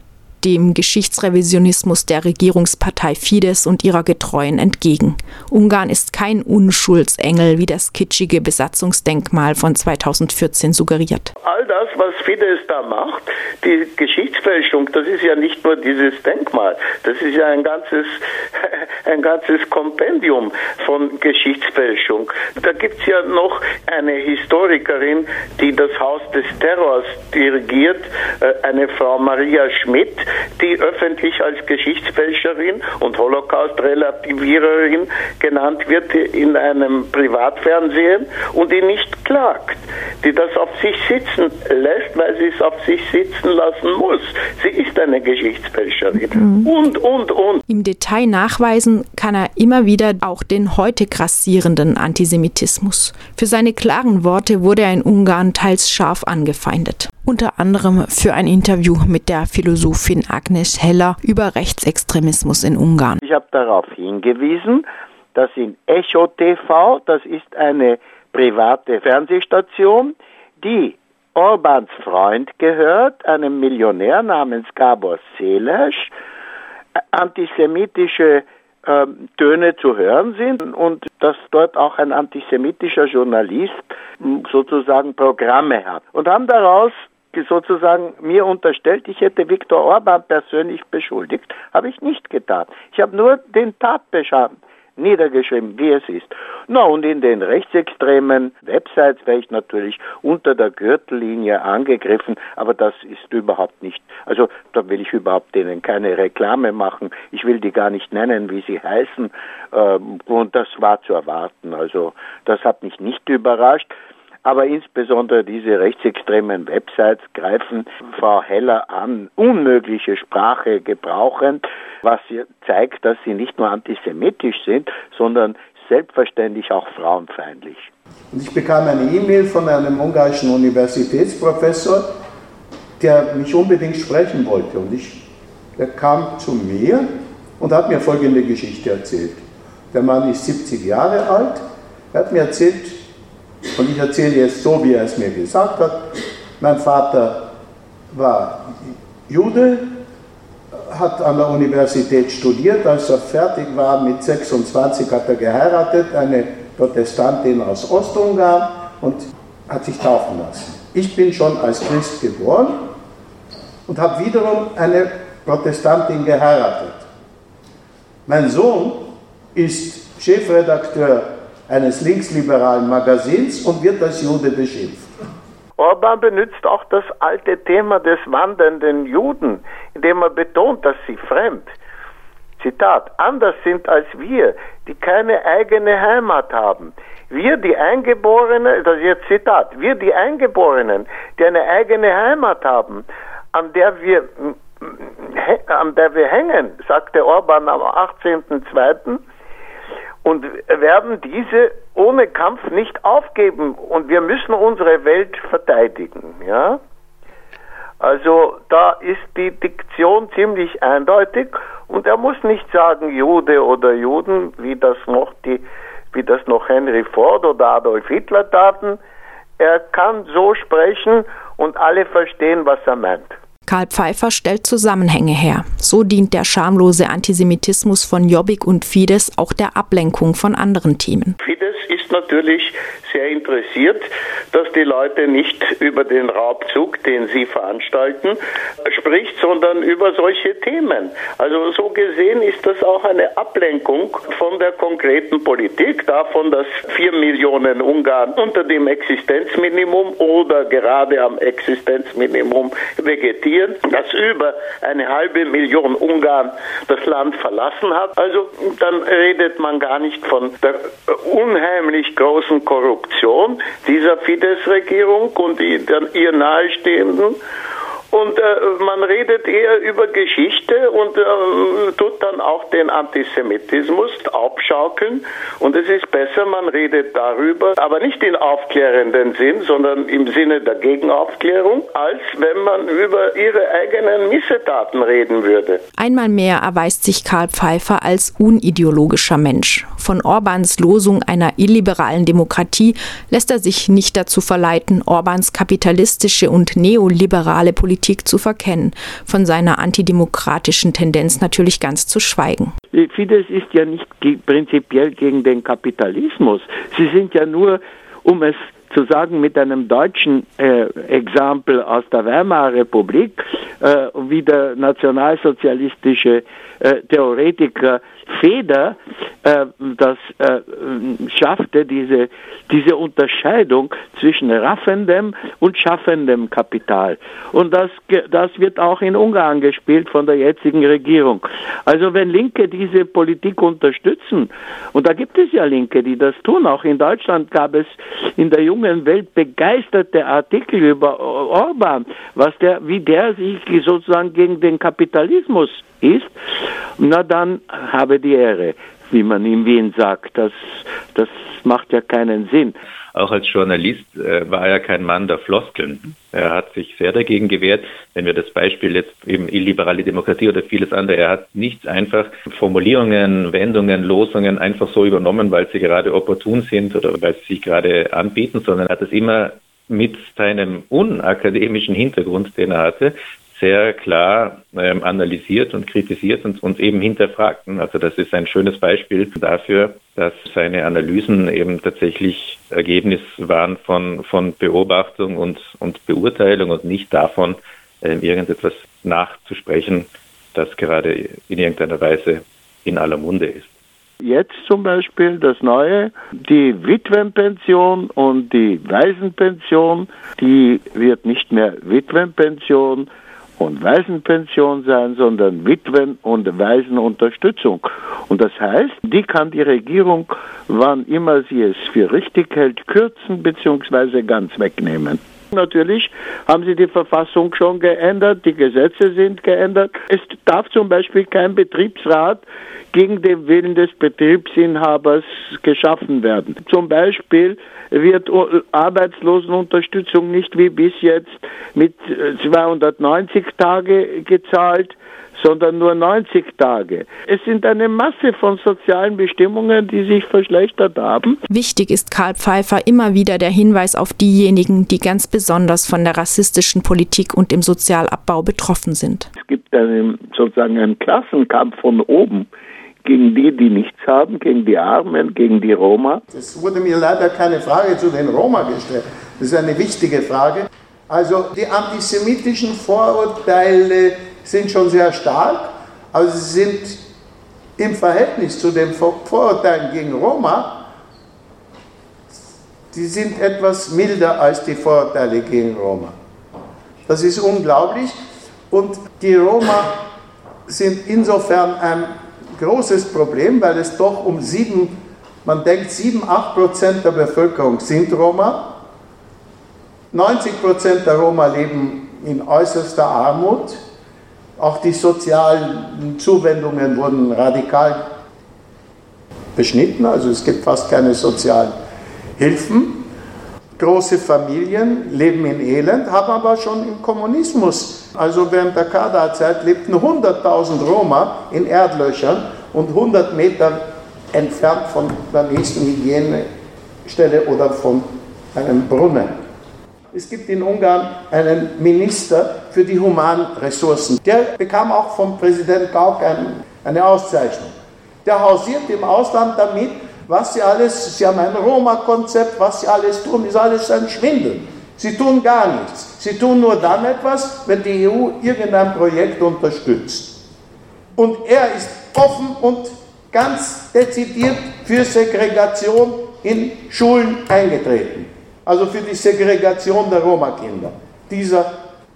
[SPEAKER 1] dem Geschichtsrevisionismus der Regierungspartei Fidesz und ihrer Getreuen entgegen. Ungarn ist kein Unschuldsengel, wie das kitschige Besatzungsdenkmal von 2014 suggeriert.
[SPEAKER 2] All das, was Fidesz da macht, die Geschichtsfälschung, das ist ja nicht nur dieses Denkmal, das ist ja ein ganzes, <laughs> ein ganzes Kompendium von Geschichtsfälschung. Da gibt es ja noch eine Historikerin, die das Haus des Terrors dirigiert, äh, eine Frau Maria Schmidt, die öffentlich als Geschichtsfälscherin und Holocaust-Relativiererin genannt wird in einem Privatfernsehen und die nicht klagt, die das auf sich sitzen lässt, weil sie es auf sich sitzen lassen muss. Sie ist eine Geschichtsfälscherin. Mhm. Und, und, und.
[SPEAKER 1] Im Detail nachweisen kann er immer wieder auch den heute grassierenden Antisemitismus. Für seine klaren Worte wurde er in Ungarn teils scharf angefeindet unter anderem für ein Interview mit der Philosophin Agnes Heller über Rechtsextremismus in Ungarn.
[SPEAKER 2] Ich habe darauf hingewiesen, dass in Echo TV, das ist eine private Fernsehstation, die Orbans Freund gehört, einem Millionär namens Gabor Széles, antisemitische äh, Töne zu hören sind und dass dort auch ein antisemitischer Journalist sozusagen Programme hat und haben daraus sozusagen mir unterstellt, ich hätte Viktor Orban persönlich beschuldigt, habe ich nicht getan. Ich habe nur den Tatbestand niedergeschrieben, wie es ist. Na, und in den rechtsextremen Websites wäre ich natürlich unter der Gürtellinie angegriffen, aber das ist überhaupt nicht, also da will ich überhaupt denen keine Reklame machen. Ich will die gar nicht nennen, wie sie heißen. Ähm, und das war zu erwarten. Also das hat mich nicht überrascht. Aber insbesondere diese rechtsextremen Websites greifen Frau Heller an, unmögliche Sprache gebrauchend, was zeigt, dass sie nicht nur antisemitisch sind, sondern selbstverständlich auch frauenfeindlich.
[SPEAKER 5] Und ich bekam eine E-Mail von einem ungarischen Universitätsprofessor, der mich unbedingt sprechen wollte. Und ich, er kam zu mir und hat mir folgende Geschichte erzählt. Der Mann ist 70 Jahre alt. Er hat mir erzählt, und ich erzähle es so, wie er es mir gesagt hat. Mein Vater war Jude, hat an der Universität studiert. Als er fertig war mit 26, hat er geheiratet, eine Protestantin aus Ostungarn und hat sich taufen lassen. Ich bin schon als Christ geboren und habe wiederum eine Protestantin geheiratet. Mein Sohn ist Chefredakteur eines linksliberalen Magazins und wird als Jude beschimpft.
[SPEAKER 2] Orban benutzt auch das alte Thema des wandernden Juden, indem er betont, dass sie fremd, Zitat, anders sind als wir, die keine eigene Heimat haben. Wir, die Eingeborenen, das ist jetzt Zitat, wir, die Eingeborenen, die eine eigene Heimat haben, an der wir, an der wir hängen, sagte Orban am 18.02., und werden diese ohne Kampf nicht aufgeben und wir müssen unsere Welt verteidigen, ja. Also da ist die Diktion ziemlich eindeutig und er muss nicht sagen Jude oder Juden, wie das noch die, wie das noch Henry Ford oder Adolf Hitler taten. Er kann so sprechen und alle verstehen, was er meint.
[SPEAKER 1] Karl Pfeiffer stellt Zusammenhänge her. So dient der schamlose Antisemitismus von Jobbik und Fidesz auch der Ablenkung von anderen Themen.
[SPEAKER 2] Fidesz ist natürlich sehr interessiert, dass die Leute nicht über den Raubzug, den sie veranstalten, spricht, sondern über solche Themen. Also so gesehen ist das auch eine Ablenkung von der konkreten Politik, davon, dass vier Millionen Ungarn unter dem Existenzminimum oder gerade am Existenzminimum vegetieren, dass über eine halbe Million Ungarn das Land verlassen hat. Also dann redet man gar nicht von der unheimlich großen Korruption dieser Fidesz-Regierung und ihr nahestehenden und äh, man redet eher über Geschichte und äh, tut dann auch den Antisemitismus aufschaukeln. Und es ist besser, man redet darüber, aber nicht in aufklärenden Sinn, sondern im Sinne der Gegenaufklärung, als wenn man über ihre eigenen Missetaten reden würde.
[SPEAKER 1] Einmal mehr erweist sich Karl Pfeiffer als unideologischer Mensch. Von Orbans Losung einer illiberalen Demokratie lässt er sich nicht dazu verleiten, Orbans kapitalistische und neoliberale Politik Politik zu verkennen, von seiner antidemokratischen Tendenz natürlich ganz zu schweigen.
[SPEAKER 2] Fidesz ist ja nicht prinzipiell gegen den Kapitalismus. Sie sind ja nur, um es zu sagen, mit einem deutschen äh, Exempel aus der Weimarer Republik, äh, wie der nationalsozialistische äh, Theoretiker Feder äh, das äh, schaffte, diese, diese Unterscheidung zwischen raffendem und schaffendem Kapital. Und das, das wird auch in Ungarn gespielt von der jetzigen Regierung. Also wenn Linke diese Politik unterstützen, und da gibt es ja Linke, die das tun, auch in Deutschland gab es in der jungen Welt begeisterte Artikel über Orban, was der, wie der sich sozusagen gegen den Kapitalismus ist, na dann habe die Ehre, wie man in Wien sagt. Das, das macht ja keinen Sinn.
[SPEAKER 3] Auch als Journalist äh, war er kein Mann der Floskeln. Er hat sich sehr dagegen gewehrt, wenn wir das Beispiel jetzt eben illiberale Demokratie oder vieles andere, er hat nichts einfach Formulierungen, Wendungen, Losungen einfach so übernommen, weil sie gerade opportun sind oder weil sie sich gerade anbieten, sondern hat es immer mit seinem unakademischen Hintergrund, den er hatte, sehr klar ähm, analysiert und kritisiert und, und eben hinterfragt. Also das ist ein schönes Beispiel dafür, dass seine Analysen eben tatsächlich Ergebnis waren von, von Beobachtung und, und Beurteilung und nicht davon, äh, irgendetwas nachzusprechen, das gerade in irgendeiner Weise in aller Munde ist.
[SPEAKER 2] Jetzt zum Beispiel das Neue, die Witwenpension und die Waisenpension, die wird nicht mehr Witwenpension, und Waisenpension sein, sondern Witwen- und Waisenunterstützung. Und das heißt, die kann die Regierung, wann immer sie es für richtig hält, kürzen bzw. ganz wegnehmen. Natürlich haben sie die Verfassung schon geändert, die Gesetze sind geändert. Es darf zum Beispiel kein Betriebsrat gegen den Willen des Betriebsinhabers geschaffen werden. Zum Beispiel wird Arbeitslosenunterstützung nicht wie bis jetzt mit 290 Tage gezahlt, sondern nur 90 Tage. Es sind eine Masse von sozialen Bestimmungen, die sich verschlechtert haben.
[SPEAKER 1] Wichtig ist Karl Pfeiffer immer wieder der Hinweis auf diejenigen, die ganz besonders von der rassistischen Politik und dem Sozialabbau betroffen sind.
[SPEAKER 2] Es gibt einen, sozusagen einen Klassenkampf von oben gegen die, die nichts haben, gegen die Armen, gegen die Roma.
[SPEAKER 6] Es wurde mir leider keine Frage zu den Roma gestellt. Das ist eine wichtige Frage. Also die antisemitischen Vorurteile sind schon sehr stark, aber sie sind im Verhältnis zu den Vorurteilen gegen Roma, die sind etwas milder als die Vorurteile gegen Roma. Das ist unglaublich und die Roma sind insofern ein großes Problem, weil es doch um sieben, man denkt sieben, acht Prozent der Bevölkerung sind Roma. 90 Prozent der Roma leben in äußerster Armut. Auch die sozialen Zuwendungen wurden radikal beschnitten, also es gibt fast keine sozialen Hilfen. Große Familien leben in Elend, haben aber schon im Kommunismus, also während der Kaderzeit, lebten 100.000 Roma in Erdlöchern und 100 Meter entfernt von der nächsten Hygienestelle oder von einem Brunnen. Es gibt in Ungarn einen Minister für die Humanressourcen. Der bekam auch vom Präsident Gauck ein, eine Auszeichnung. Der hausiert im Ausland damit, was sie alles, sie haben ein Roma-Konzept, was sie alles tun, ist alles ein Schwindel. Sie tun gar nichts. Sie tun nur dann etwas, wenn die EU irgendein Projekt unterstützt. Und er ist offen und ganz dezidiert für Segregation in Schulen eingetreten also für die Segregation der Roma-Kinder. Dieser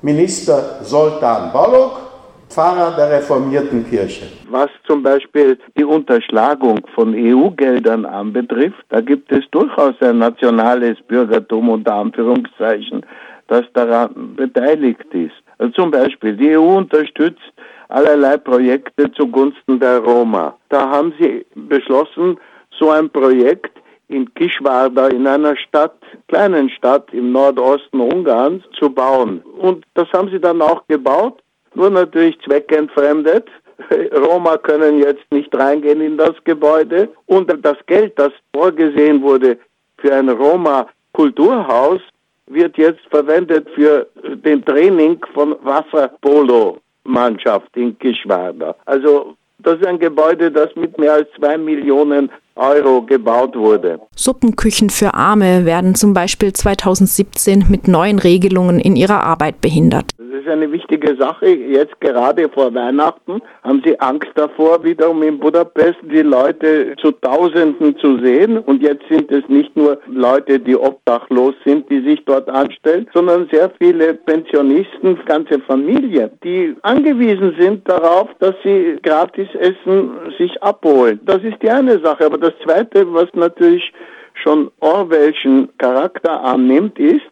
[SPEAKER 6] Minister Soltan Balog, Pfarrer der reformierten Kirche.
[SPEAKER 2] Was zum Beispiel die Unterschlagung von EU-Geldern anbetrifft, da gibt es durchaus ein nationales Bürgertum unter Anführungszeichen, das daran beteiligt ist. Also zum Beispiel, die EU unterstützt allerlei Projekte zugunsten der Roma. Da haben sie beschlossen, so ein Projekt in Kishwarda in einer Stadt, kleinen Stadt im Nordosten Ungarns zu bauen. Und das haben sie dann auch gebaut, nur natürlich zweckentfremdet. <laughs> Roma können jetzt nicht reingehen in das Gebäude. Und das Geld, das vorgesehen wurde für ein Roma-Kulturhaus, wird jetzt verwendet für den Training von Wasserpolo-Mannschaft in Kishwarda. Also das ist ein Gebäude, das mit mehr als zwei Millionen Euro gebaut wurde.
[SPEAKER 1] Suppenküchen für Arme werden zum Beispiel 2017 mit neuen Regelungen in ihrer Arbeit behindert.
[SPEAKER 2] Ist eine wichtige Sache. Jetzt gerade vor Weihnachten haben sie Angst davor, wiederum in Budapest die Leute zu Tausenden zu sehen. Und jetzt sind es nicht nur Leute, die obdachlos sind, die sich dort anstellen, sondern sehr viele Pensionisten, ganze Familien, die angewiesen sind darauf, dass sie gratis Essen sich abholen. Das ist die eine Sache. Aber das Zweite, was natürlich schon Orwellschen Charakter annimmt, ist,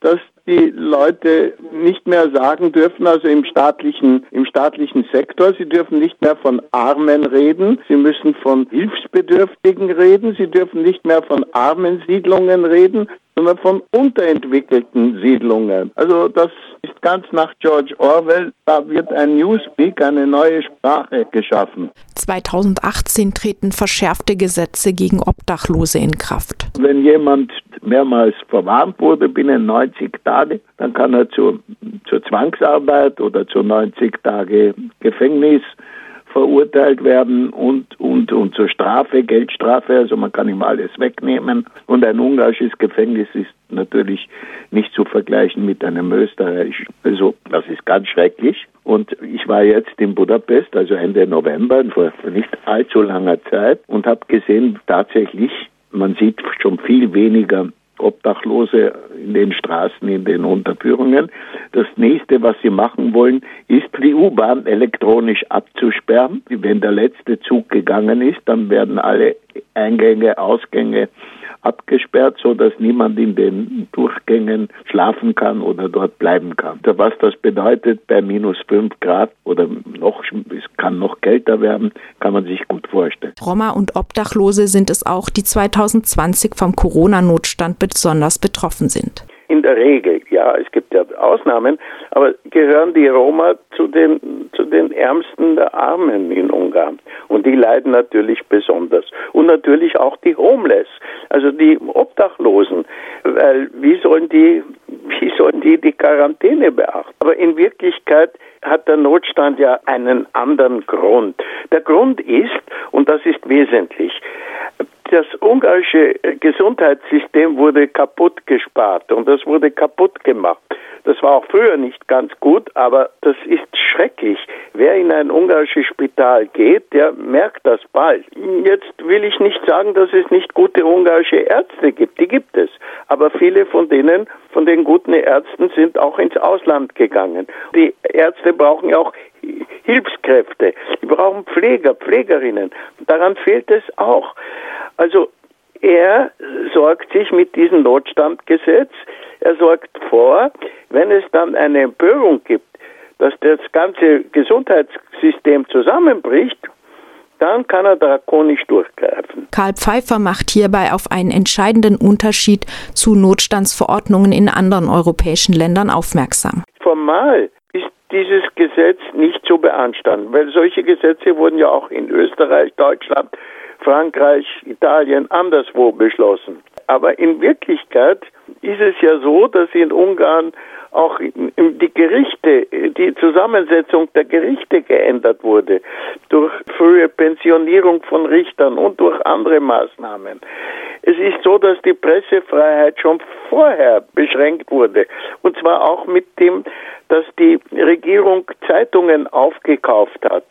[SPEAKER 2] dass die Leute nicht mehr sagen dürfen, also im staatlichen, im staatlichen Sektor, sie dürfen nicht mehr von Armen reden, sie müssen von Hilfsbedürftigen reden, sie dürfen nicht mehr von armen Siedlungen reden, sondern von unterentwickelten Siedlungen. Also das ist ganz nach George Orwell, da wird ein Newspeak, eine neue Sprache geschaffen.
[SPEAKER 1] 2018 treten verschärfte Gesetze gegen Obdachlose in Kraft.
[SPEAKER 2] Wenn jemand mehrmals verwarnt wurde binnen 90 Tage, dann kann er zur, zur Zwangsarbeit oder zu 90 Tage Gefängnis verurteilt werden und, und, und zur Strafe, Geldstrafe, also man kann ihm alles wegnehmen. Und ein ungarisches Gefängnis ist natürlich nicht zu vergleichen mit einem österreichischen. Also das ist ganz schrecklich. Und ich war jetzt in Budapest, also Ende November, vor nicht allzu langer Zeit, und habe gesehen, tatsächlich, man sieht schon viel weniger Obdachlose in den Straßen, in den Unterführungen. Das nächste, was sie machen wollen, ist die U-Bahn elektronisch abzusperren. Wenn der letzte Zug gegangen ist, dann werden alle Eingänge, Ausgänge abgesperrt, so dass niemand in den Durchgängen schlafen kann oder dort bleiben kann. Was das bedeutet bei minus fünf Grad oder noch, es kann noch kälter werden, kann man sich gut vorstellen.
[SPEAKER 1] Roma und Obdachlose sind es auch, die 2020 vom Corona-Notstand besonders betroffen sind
[SPEAKER 2] in der Regel, ja, es gibt ja Ausnahmen, aber gehören die Roma zu den, zu den Ärmsten der Armen in Ungarn. Und die leiden natürlich besonders. Und natürlich auch die Homeless, also die Obdachlosen, weil wie sollen die, <laughs> wie sollen die die Quarantäne beachten? Aber in Wirklichkeit hat der Notstand ja einen anderen Grund. Der Grund ist, und das ist wesentlich, das ungarische Gesundheitssystem wurde kaputt gespart und das wurde kaputt gemacht. Das war auch früher nicht ganz gut, aber das ist schrecklich. Wer in ein ungarisches Spital geht, der merkt das bald. Jetzt will ich nicht sagen, dass es nicht gute ungarische Ärzte gibt. Die gibt es. Aber viele von denen, von den guten Ärzten, sind auch ins Ausland gegangen. Die Ärzte brauchen ja auch Hilfskräfte. Die brauchen Pfleger, Pflegerinnen. Daran fehlt es auch. Also er sorgt sich mit diesem Notstandgesetz, er sorgt vor, wenn es dann eine Empörung gibt, dass das ganze Gesundheitssystem zusammenbricht, dann kann er drakonisch durchgreifen.
[SPEAKER 1] Karl Pfeiffer macht hierbei auf einen entscheidenden Unterschied zu Notstandsverordnungen in anderen europäischen Ländern aufmerksam.
[SPEAKER 2] Formal ist dieses Gesetz nicht zu beanstanden, weil solche Gesetze wurden ja auch in Österreich, Deutschland, Frankreich, Italien anderswo beschlossen. Aber in Wirklichkeit ist es ja so, dass in Ungarn auch die Gerichte, die Zusammensetzung der Gerichte geändert wurde durch frühe Pensionierung von Richtern und durch andere Maßnahmen. Es ist so, dass die Pressefreiheit schon vorher beschränkt wurde. Und zwar auch mit dem, dass die Regierung Zeitungen aufgekauft hat.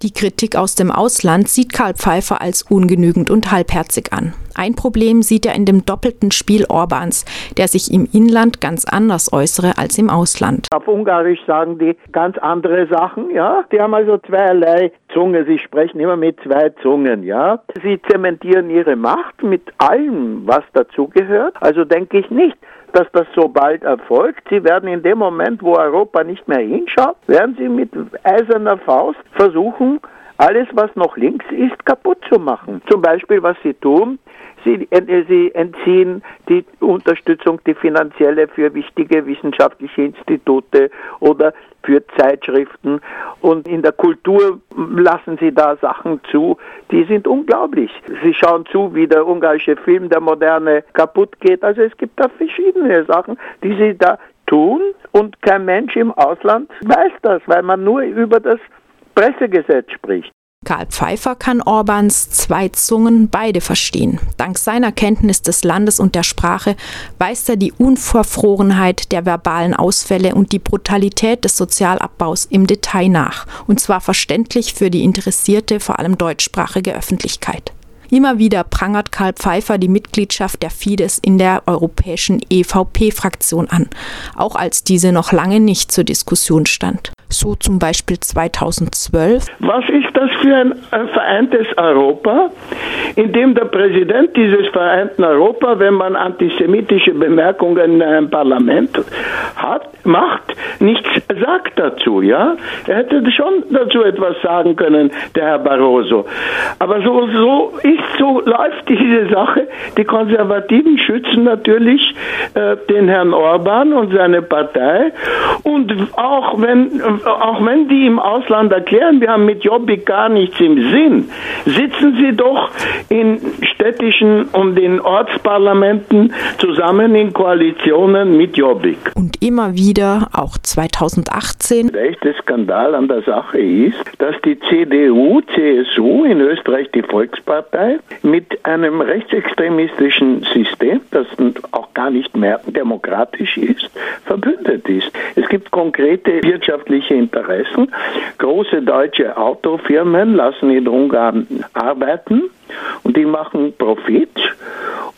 [SPEAKER 1] Die Kritik aus dem Ausland sieht Karl Pfeiffer als ungenügend und halbherzig an. Ein Problem sieht er in dem doppelten Spiel Orbans, der sich im Inland ganz anders äußere als im Ausland.
[SPEAKER 2] Auf Ungarisch sagen die ganz andere Sachen, ja. Die haben also zweierlei Zunge. Sie sprechen immer mit zwei Zungen, ja. Sie zementieren ihre Macht mit allem, was dazugehört. Also denke ich nicht, dass das so bald erfolgt. Sie werden in dem Moment, wo Europa nicht mehr hinschaut, werden sie mit eiserner Faust versuchen, alles, was noch links ist, kaputt zu machen. Zum Beispiel, was sie tun, Sie, sie, entziehen die Unterstützung, die finanzielle für wichtige wissenschaftliche Institute oder für Zeitschriften. Und in der Kultur lassen sie da Sachen zu, die sind unglaublich. Sie schauen zu, wie der ungarische Film, der moderne, kaputt geht. Also es gibt da verschiedene Sachen, die sie da tun und kein Mensch im Ausland weiß das, weil man nur über das Pressegesetz spricht.
[SPEAKER 1] Karl Pfeiffer kann Orbans zwei Zungen beide verstehen. Dank seiner Kenntnis des Landes und der Sprache weist er die Unverfrorenheit der verbalen Ausfälle und die Brutalität des Sozialabbaus im Detail nach, und zwar verständlich für die interessierte, vor allem deutschsprachige Öffentlichkeit. Immer wieder prangert Karl Pfeiffer die Mitgliedschaft der Fidesz in der europäischen EVP-Fraktion an, auch als diese noch lange nicht zur Diskussion stand so zum Beispiel 2012.
[SPEAKER 2] Was ist das für ein vereintes Europa, in dem der Präsident dieses vereinten Europa, wenn man antisemitische Bemerkungen in einem Parlament hat, macht, nichts sagt dazu, ja? Er hätte schon dazu etwas sagen können, der Herr Barroso. Aber so, so ist, so läuft diese Sache. Die Konservativen schützen natürlich äh, den Herrn Orban und seine Partei. Und auch wenn auch wenn die im Ausland erklären, wir haben mit Jobbik gar nichts im Sinn, sitzen sie doch in städtischen und in Ortsparlamenten zusammen in Koalitionen mit Jobbik.
[SPEAKER 1] Und immer wieder, auch 2018.
[SPEAKER 2] Der echte Skandal an der Sache ist, dass die CDU, CSU in Österreich die Volkspartei mit einem rechtsextremistischen System, das auch gar nicht mehr demokratisch ist, verbündet ist. Es gibt konkrete wirtschaftliche Interessen. Große deutsche Autofirmen lassen in Ungarn arbeiten und die machen Profit.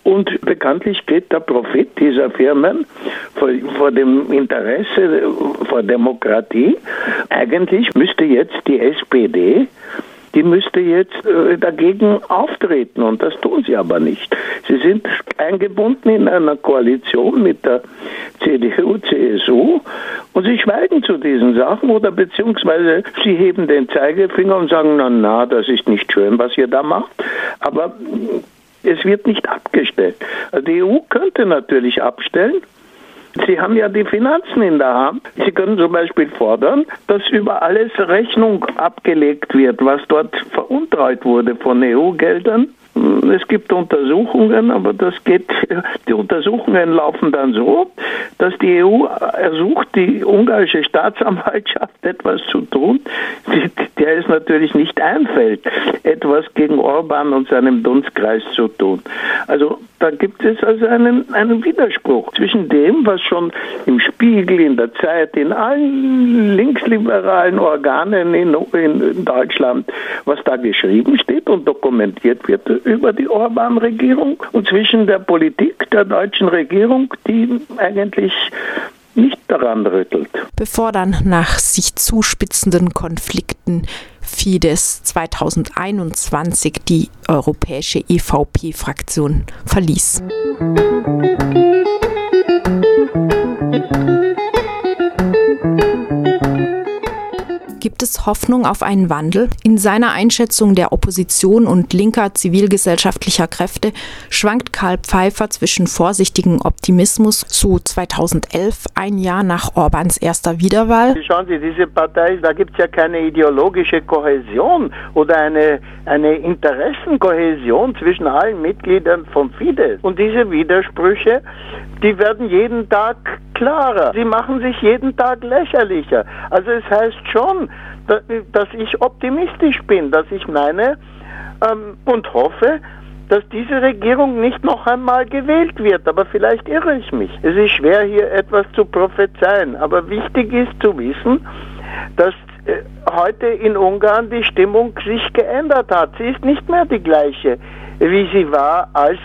[SPEAKER 2] Und bekanntlich geht der Profit dieser Firmen vor, vor, dem Interesse vor Demokratie. Eigentlich müsste jetzt die SPD die müsste jetzt äh, dagegen auftreten und das tun sie aber nicht. Sie sind eingebunden in einer Koalition mit der CDU, CSU und sie schweigen zu diesen Sachen oder beziehungsweise sie heben den Zeigefinger und sagen, na, na, das ist nicht schön, was ihr da macht, aber es wird nicht abgestellt. Die EU könnte natürlich abstellen, Sie haben ja die Finanzen in der Hand. Sie können zum Beispiel fordern, dass über alles Rechnung abgelegt wird, was dort veruntreut wurde von EU-Geldern. Es gibt Untersuchungen, aber das geht, die Untersuchungen laufen dann so, dass die EU ersucht, die ungarische Staatsanwaltschaft etwas zu tun, der es natürlich nicht einfällt, etwas gegen Orban und seinem Dunstkreis zu tun. Also da gibt es also einen, einen Widerspruch zwischen dem, was schon im Spiegel, in der Zeit, in allen linksliberalen Organen in, in Deutschland, was da geschrieben steht und dokumentiert wird über die Orban-Regierung und zwischen der Politik der deutschen Regierung, die eigentlich nicht daran rüttelt.
[SPEAKER 1] Bevor dann nach sich zuspitzenden Konflikten Fidesz 2021 die europäische EVP-Fraktion verließ. Gibt es Hoffnung auf einen Wandel? In seiner Einschätzung der Opposition und linker zivilgesellschaftlicher Kräfte schwankt Karl Pfeiffer zwischen vorsichtigem Optimismus, so 2011, ein Jahr nach Orbans erster Wiederwahl.
[SPEAKER 2] Schauen Sie, diese Partei, da gibt es ja keine ideologische Kohäsion oder eine, eine Interessenkohäsion zwischen allen Mitgliedern von Fidesz. Und diese Widersprüche, die werden jeden Tag klarer. Sie machen sich jeden Tag lächerlicher. Also es heißt schon, dass ich optimistisch bin, dass ich meine ähm, und hoffe, dass diese Regierung nicht noch einmal gewählt wird. Aber vielleicht irre ich mich. Es ist schwer, hier etwas zu prophezeien. Aber wichtig ist zu wissen, dass äh, heute in Ungarn die Stimmung sich geändert hat. Sie ist nicht mehr die gleiche, wie sie war, als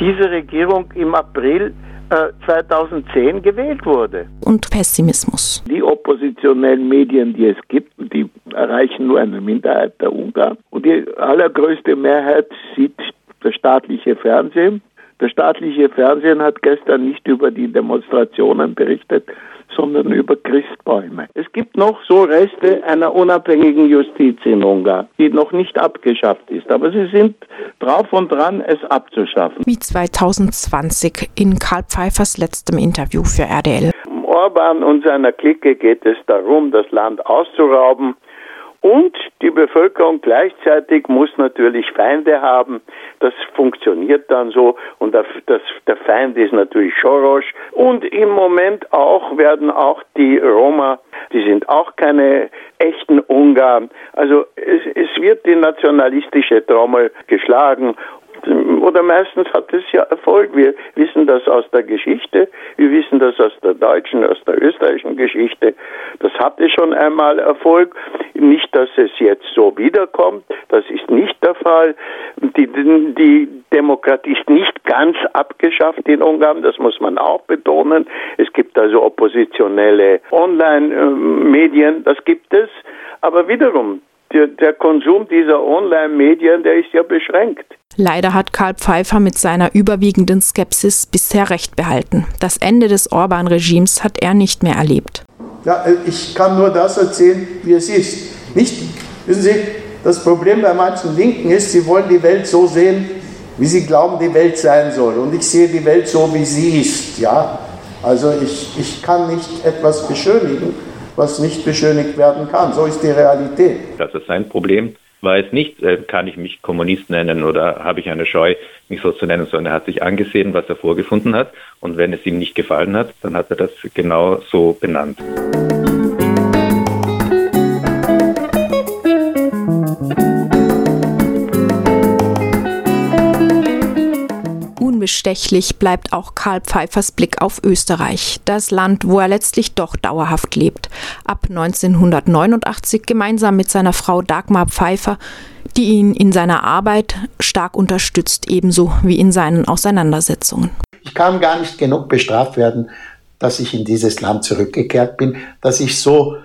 [SPEAKER 2] diese Regierung im April 2010 äh, gewählt wurde.
[SPEAKER 1] Und Pessimismus.
[SPEAKER 2] Die oppositionellen Medien, die es gibt, die erreichen nur eine Minderheit der Ungarn. Und die allergrößte Mehrheit sieht das staatliche Fernsehen. Das staatliche Fernsehen hat gestern nicht über die Demonstrationen berichtet, sondern über Christbäume. Es gibt noch so Reste einer unabhängigen Justiz in Ungarn, die noch nicht abgeschafft ist. Aber sie sind drauf und dran, es abzuschaffen.
[SPEAKER 1] Wie 2020 in Karl Pfeiffers letztem Interview für RDL.
[SPEAKER 2] Orban und seiner Clique geht es darum, das Land auszurauben und die Bevölkerung gleichzeitig muss natürlich Feinde haben. Das funktioniert dann so. Und das, das, der Feind ist natürlich Soros. Und im Moment auch werden auch die Roma, die sind auch keine echten Ungarn. Also es, es wird die nationalistische Trommel geschlagen oder meistens hat es ja Erfolg. Wir wissen das aus der Geschichte, wir wissen das aus der deutschen, aus der österreichischen Geschichte. Das hatte schon einmal Erfolg. Nicht, dass es jetzt so wiederkommt, das ist nicht der Fall. Die, die Demokratie ist nicht ganz abgeschafft in Ungarn, das muss man auch betonen. Es gibt also oppositionelle Online-Medien, das gibt es. Aber wiederum, der, der Konsum dieser Online-Medien, der ist ja beschränkt.
[SPEAKER 1] Leider hat Karl Pfeiffer mit seiner überwiegenden Skepsis bisher recht behalten. Das Ende des Orban-Regimes hat er nicht mehr erlebt.
[SPEAKER 5] Ja, äh, ich kann nur das erzählen, wie es ist. Nicht, wissen Sie, das Problem bei manchen Linken ist, sie wollen die Welt so sehen, wie sie glauben, die Welt sein soll. Und ich sehe die Welt so, wie sie ist. Ja? Also ich, ich kann nicht etwas beschönigen, was nicht beschönigt werden kann. So ist die Realität.
[SPEAKER 3] Das ist sein Problem es nicht, äh, kann ich mich Kommunist nennen oder habe ich eine Scheu, mich so zu nennen, sondern er hat sich angesehen, was er vorgefunden hat. Und wenn es ihm nicht gefallen hat, dann hat er das genau so benannt.
[SPEAKER 1] Unbestechlich bleibt auch Karl Pfeiffers Blick auf Österreich, das Land, wo er letztlich doch dauerhaft lebt. Ab 1989 gemeinsam mit seiner Frau Dagmar Pfeiffer, die ihn in seiner Arbeit stark unterstützt, ebenso wie in seinen Auseinandersetzungen.
[SPEAKER 5] Ich kann gar nicht genug bestraft werden, dass ich in dieses Land zurückgekehrt bin, dass ich so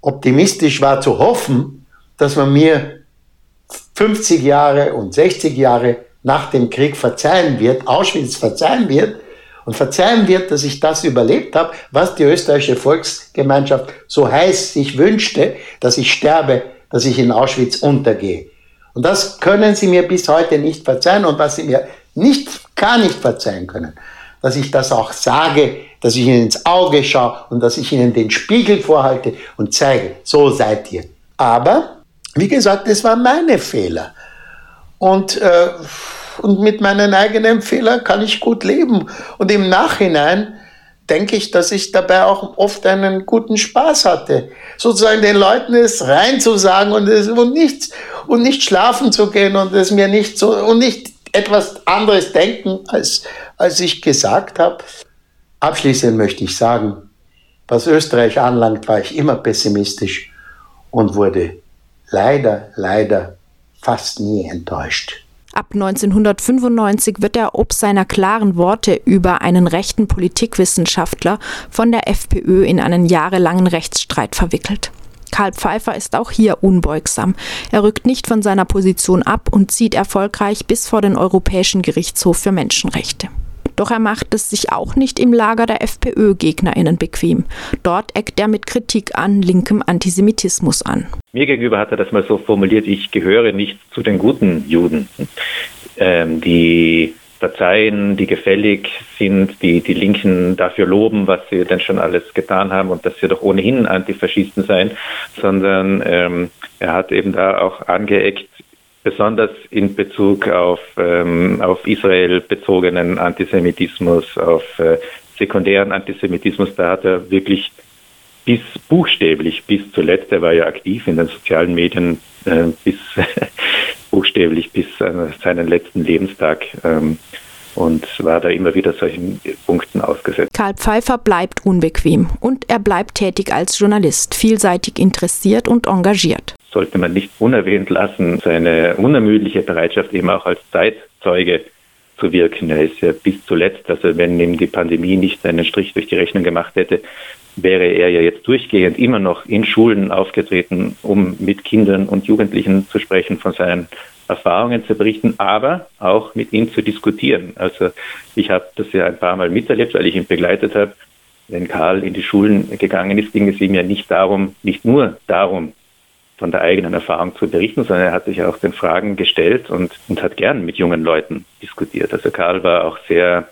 [SPEAKER 5] optimistisch war zu hoffen, dass man mir 50 Jahre und 60 Jahre nach dem Krieg verzeihen wird, Auschwitz verzeihen wird und verzeihen wird, dass ich das überlebt habe, was die österreichische Volksgemeinschaft so heiß sich wünschte, dass ich sterbe, dass ich in Auschwitz untergehe. Und das können sie mir bis heute nicht verzeihen und was sie mir nicht, gar nicht verzeihen können, dass ich das auch sage, dass ich ihnen ins Auge schaue und dass ich ihnen den Spiegel vorhalte und zeige, so seid ihr. Aber, wie gesagt, es waren meine Fehler. Und, äh, und mit meinen eigenen Fehlern kann ich gut leben. Und im Nachhinein denke ich, dass ich dabei auch oft einen guten Spaß hatte. Sozusagen den Leuten es reinzusagen und, es, und, nichts, und nicht schlafen zu gehen und es mir nicht so, und nicht etwas anderes denken, als, als ich gesagt habe. Abschließend möchte ich sagen, was Österreich anlangt, war ich immer pessimistisch und wurde leider, leider fast nie enttäuscht.
[SPEAKER 1] Ab 1995 wird er ob seiner klaren Worte über einen rechten Politikwissenschaftler von der FPÖ in einen jahrelangen Rechtsstreit verwickelt. Karl Pfeiffer ist auch hier unbeugsam. Er rückt nicht von seiner Position ab und zieht erfolgreich bis vor den Europäischen Gerichtshof für Menschenrechte. Doch er macht es sich auch nicht im Lager der FPÖ-GegnerInnen bequem. Dort eckt er mit Kritik an linkem Antisemitismus an.
[SPEAKER 3] Mir gegenüber hat er das mal so formuliert, ich gehöre nicht zu den guten Juden, ähm, die verzeihen, die gefällig sind, die die Linken dafür loben, was sie denn schon alles getan haben und dass sie doch ohnehin Antifaschisten seien, sondern ähm, er hat eben da auch angeeckt, besonders in Bezug auf, ähm, auf Israel bezogenen Antisemitismus, auf äh, sekundären Antisemitismus, da hat er wirklich bis buchstäblich, bis zuletzt, er war ja aktiv in den sozialen Medien, äh, bis <laughs> buchstäblich bis äh, seinen letzten Lebenstag ähm, und war da immer wieder solchen Punkten ausgesetzt.
[SPEAKER 1] Karl Pfeiffer bleibt unbequem und er bleibt tätig als Journalist, vielseitig interessiert und engagiert
[SPEAKER 3] sollte man nicht unerwähnt lassen, seine unermüdliche Bereitschaft eben auch als Zeitzeuge zu wirken. Er ist ja bis zuletzt, also wenn ihm die Pandemie nicht einen Strich durch die Rechnung gemacht hätte, wäre er ja jetzt durchgehend immer noch in Schulen aufgetreten, um mit Kindern und Jugendlichen zu sprechen, von seinen Erfahrungen zu berichten, aber auch mit ihm zu diskutieren. Also ich habe das ja ein paar Mal miterlebt, weil ich ihn begleitet habe. Wenn Karl in die Schulen gegangen ist, ging es ihm ja nicht darum, nicht nur darum, von der eigenen Erfahrung zu berichten, sondern er hat sich auch den Fragen gestellt und, und hat gern mit jungen Leuten diskutiert. Also Karl war auch sehr,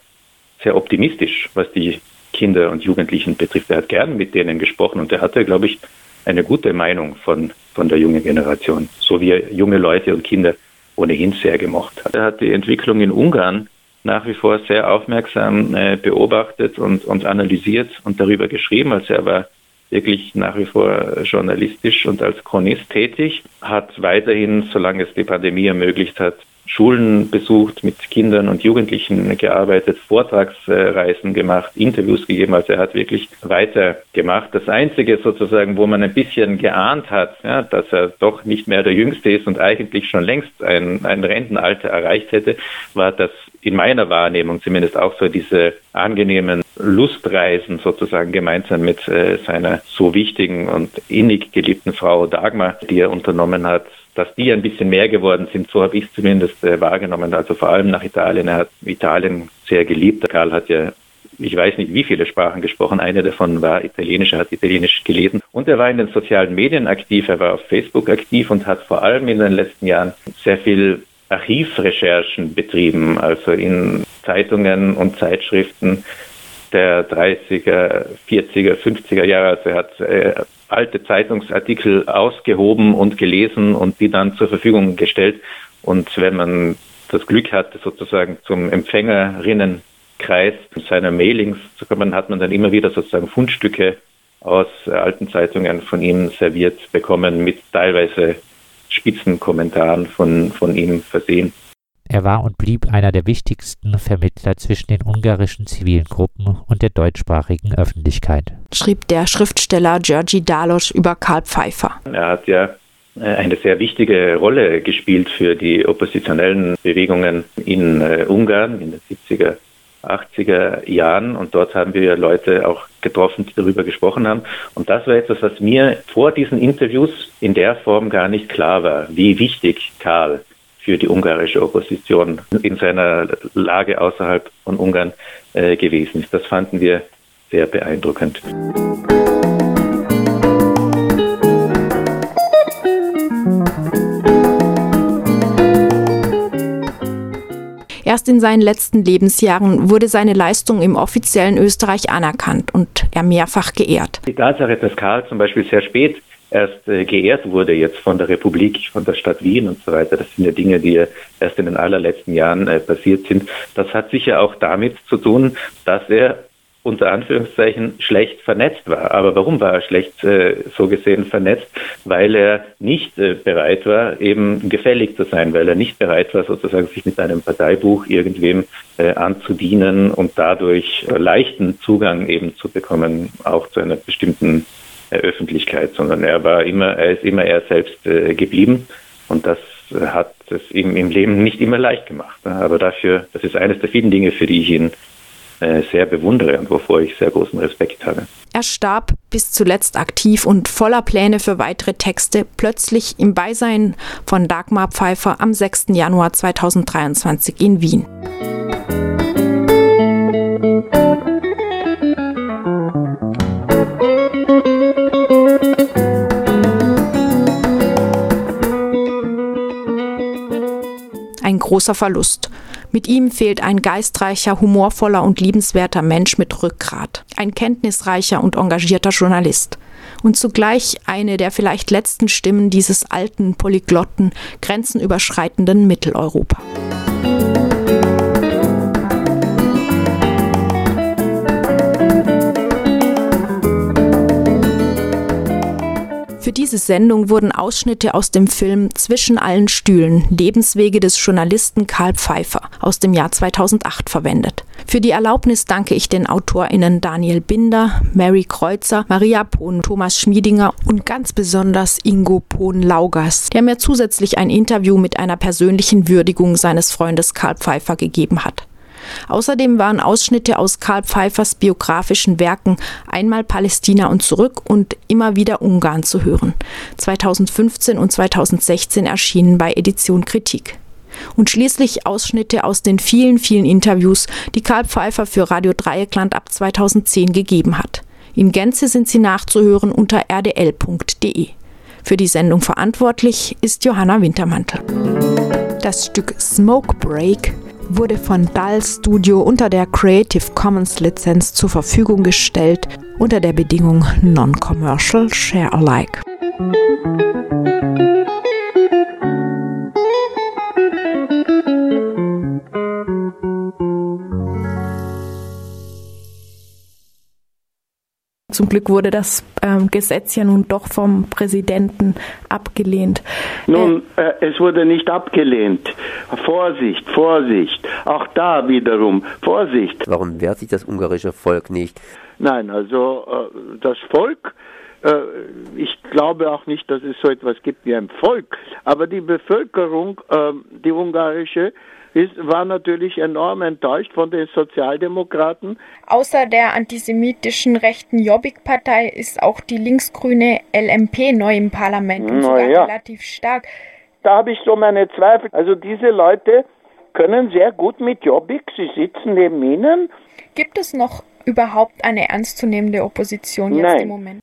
[SPEAKER 3] sehr optimistisch, was die Kinder und Jugendlichen betrifft. Er hat gern mit denen gesprochen und er hatte, glaube ich, eine gute Meinung von, von der jungen Generation, so wie er junge Leute und Kinder ohnehin sehr gemocht hat. Er hat die Entwicklung in Ungarn nach wie vor sehr aufmerksam äh, beobachtet und, und analysiert und darüber geschrieben. Also er war wirklich nach wie vor journalistisch und als Chronist tätig, hat weiterhin, solange es die Pandemie ermöglicht hat, Schulen besucht, mit Kindern und Jugendlichen gearbeitet, Vortragsreisen gemacht, Interviews gegeben. Also er hat wirklich weitergemacht. Das Einzige sozusagen, wo man ein bisschen geahnt hat, ja, dass er doch nicht mehr der Jüngste ist und eigentlich schon längst ein, ein Rentenalter erreicht hätte, war das in meiner Wahrnehmung zumindest auch so diese angenehmen Lustreisen sozusagen gemeinsam mit äh, seiner so wichtigen und innig geliebten Frau Dagmar, die er unternommen hat, dass die ein bisschen mehr geworden sind. So habe ich es zumindest äh, wahrgenommen. Also vor allem nach Italien. Er hat Italien sehr geliebt. Karl hat ja ich weiß nicht, wie viele Sprachen gesprochen. Eine davon war Italienisch, er hat Italienisch gelesen. Und er war in den sozialen Medien aktiv, er war auf Facebook aktiv und hat vor allem in den letzten Jahren sehr viel Archivrecherchen betrieben, also in Zeitungen und Zeitschriften der 30er, 40er, 50er Jahre. Also er hat äh, alte Zeitungsartikel ausgehoben und gelesen und die dann zur Verfügung gestellt. Und wenn man das Glück hatte, sozusagen zum Empfängerinnenkreis seiner Mailings zu kommen, hat man dann immer wieder sozusagen Fundstücke aus alten Zeitungen von ihm serviert bekommen mit teilweise Spitzenkommentaren von, von ihm versehen.
[SPEAKER 4] Er war und blieb einer der wichtigsten Vermittler zwischen den ungarischen zivilen Gruppen und der deutschsprachigen Öffentlichkeit.
[SPEAKER 1] Schrieb der Schriftsteller Georgi Dalosch über Karl Pfeiffer.
[SPEAKER 3] Er hat ja äh, eine sehr wichtige Rolle gespielt für die oppositionellen Bewegungen in äh, Ungarn in den 70er 80er Jahren und dort haben wir Leute auch getroffen, die darüber gesprochen haben. Und das war etwas, was mir vor diesen Interviews in der Form gar nicht klar war, wie wichtig Karl für die ungarische Opposition in seiner Lage außerhalb von Ungarn äh, gewesen ist. Das fanden wir sehr beeindruckend.
[SPEAKER 1] Erst in seinen letzten Lebensjahren wurde seine Leistung im offiziellen Österreich anerkannt und er mehrfach geehrt.
[SPEAKER 3] Die Tatsache, dass Karl zum Beispiel sehr spät erst äh, geehrt wurde jetzt von der Republik, von der Stadt Wien und so weiter. Das sind ja Dinge, die erst in den allerletzten Jahren äh, passiert sind. Das hat sicher auch damit zu tun, dass er unter Anführungszeichen schlecht vernetzt war. Aber warum war er schlecht äh, so gesehen vernetzt? Weil er nicht äh, bereit war, eben gefällig zu sein, weil er nicht bereit war, sozusagen sich mit einem Parteibuch irgendwem äh, anzudienen und dadurch leichten Zugang eben zu bekommen, auch zu einer bestimmten Öffentlichkeit, sondern er war immer, er ist immer er selbst äh, geblieben und das hat es ihm im Leben nicht immer leicht gemacht. Aber dafür, das ist eines der vielen Dinge, für die ich ihn äh, sehr bewundere und wovor ich sehr großen Respekt habe.
[SPEAKER 1] Er starb bis zuletzt aktiv und voller Pläne für weitere Texte plötzlich im Beisein von Dagmar Pfeiffer am 6. Januar 2023 in Wien. Ein großer Verlust. Mit ihm fehlt ein geistreicher, humorvoller und liebenswerter Mensch mit Rückgrat, ein kenntnisreicher und engagierter Journalist und zugleich eine der vielleicht letzten Stimmen dieses alten, polyglotten, grenzenüberschreitenden Mitteleuropa. Diese Sendung wurden Ausschnitte aus dem Film Zwischen allen Stühlen Lebenswege des Journalisten Karl Pfeiffer aus dem Jahr 2008 verwendet. Für die Erlaubnis danke ich den AutorInnen Daniel Binder, Mary Kreuzer, Maria Pohn, Thomas Schmiedinger und ganz besonders Ingo Pohn-Laugers, der mir zusätzlich ein Interview mit einer persönlichen Würdigung seines Freundes Karl Pfeiffer gegeben hat. Außerdem waren Ausschnitte aus Karl Pfeiffers biografischen Werken Einmal Palästina und zurück und immer wieder Ungarn zu hören. 2015 und 2016 erschienen bei Edition Kritik. Und schließlich Ausschnitte aus den vielen, vielen Interviews, die Karl Pfeiffer für Radio Dreieckland ab 2010 gegeben hat. In Gänze sind sie nachzuhören unter rdl.de. Für die Sendung verantwortlich ist Johanna Wintermantel. Das Stück Smoke Break wurde von Dal Studio unter der Creative Commons Lizenz zur Verfügung gestellt unter der Bedingung Non-Commercial Share Alike. Zum Glück wurde das ähm, Gesetz ja nun doch vom Präsidenten abgelehnt.
[SPEAKER 2] Nun, äh, es wurde nicht abgelehnt. Vorsicht, Vorsicht. Auch da wiederum Vorsicht.
[SPEAKER 7] Warum wehrt sich das ungarische Volk nicht?
[SPEAKER 2] Nein, also äh, das Volk äh, ich glaube auch nicht, dass es so etwas gibt wie ein Volk, aber die Bevölkerung, äh, die ungarische, ist, war natürlich enorm enttäuscht von den Sozialdemokraten.
[SPEAKER 8] Außer der antisemitischen rechten Jobbik-Partei ist auch die linksgrüne LMP neu im Parlament und sogar ja. relativ stark.
[SPEAKER 2] Da habe ich so meine Zweifel. Also diese Leute können sehr gut mit Jobbik, sie sitzen neben ihnen.
[SPEAKER 8] Gibt es noch überhaupt eine ernstzunehmende Opposition jetzt
[SPEAKER 2] Nein.
[SPEAKER 8] im Moment?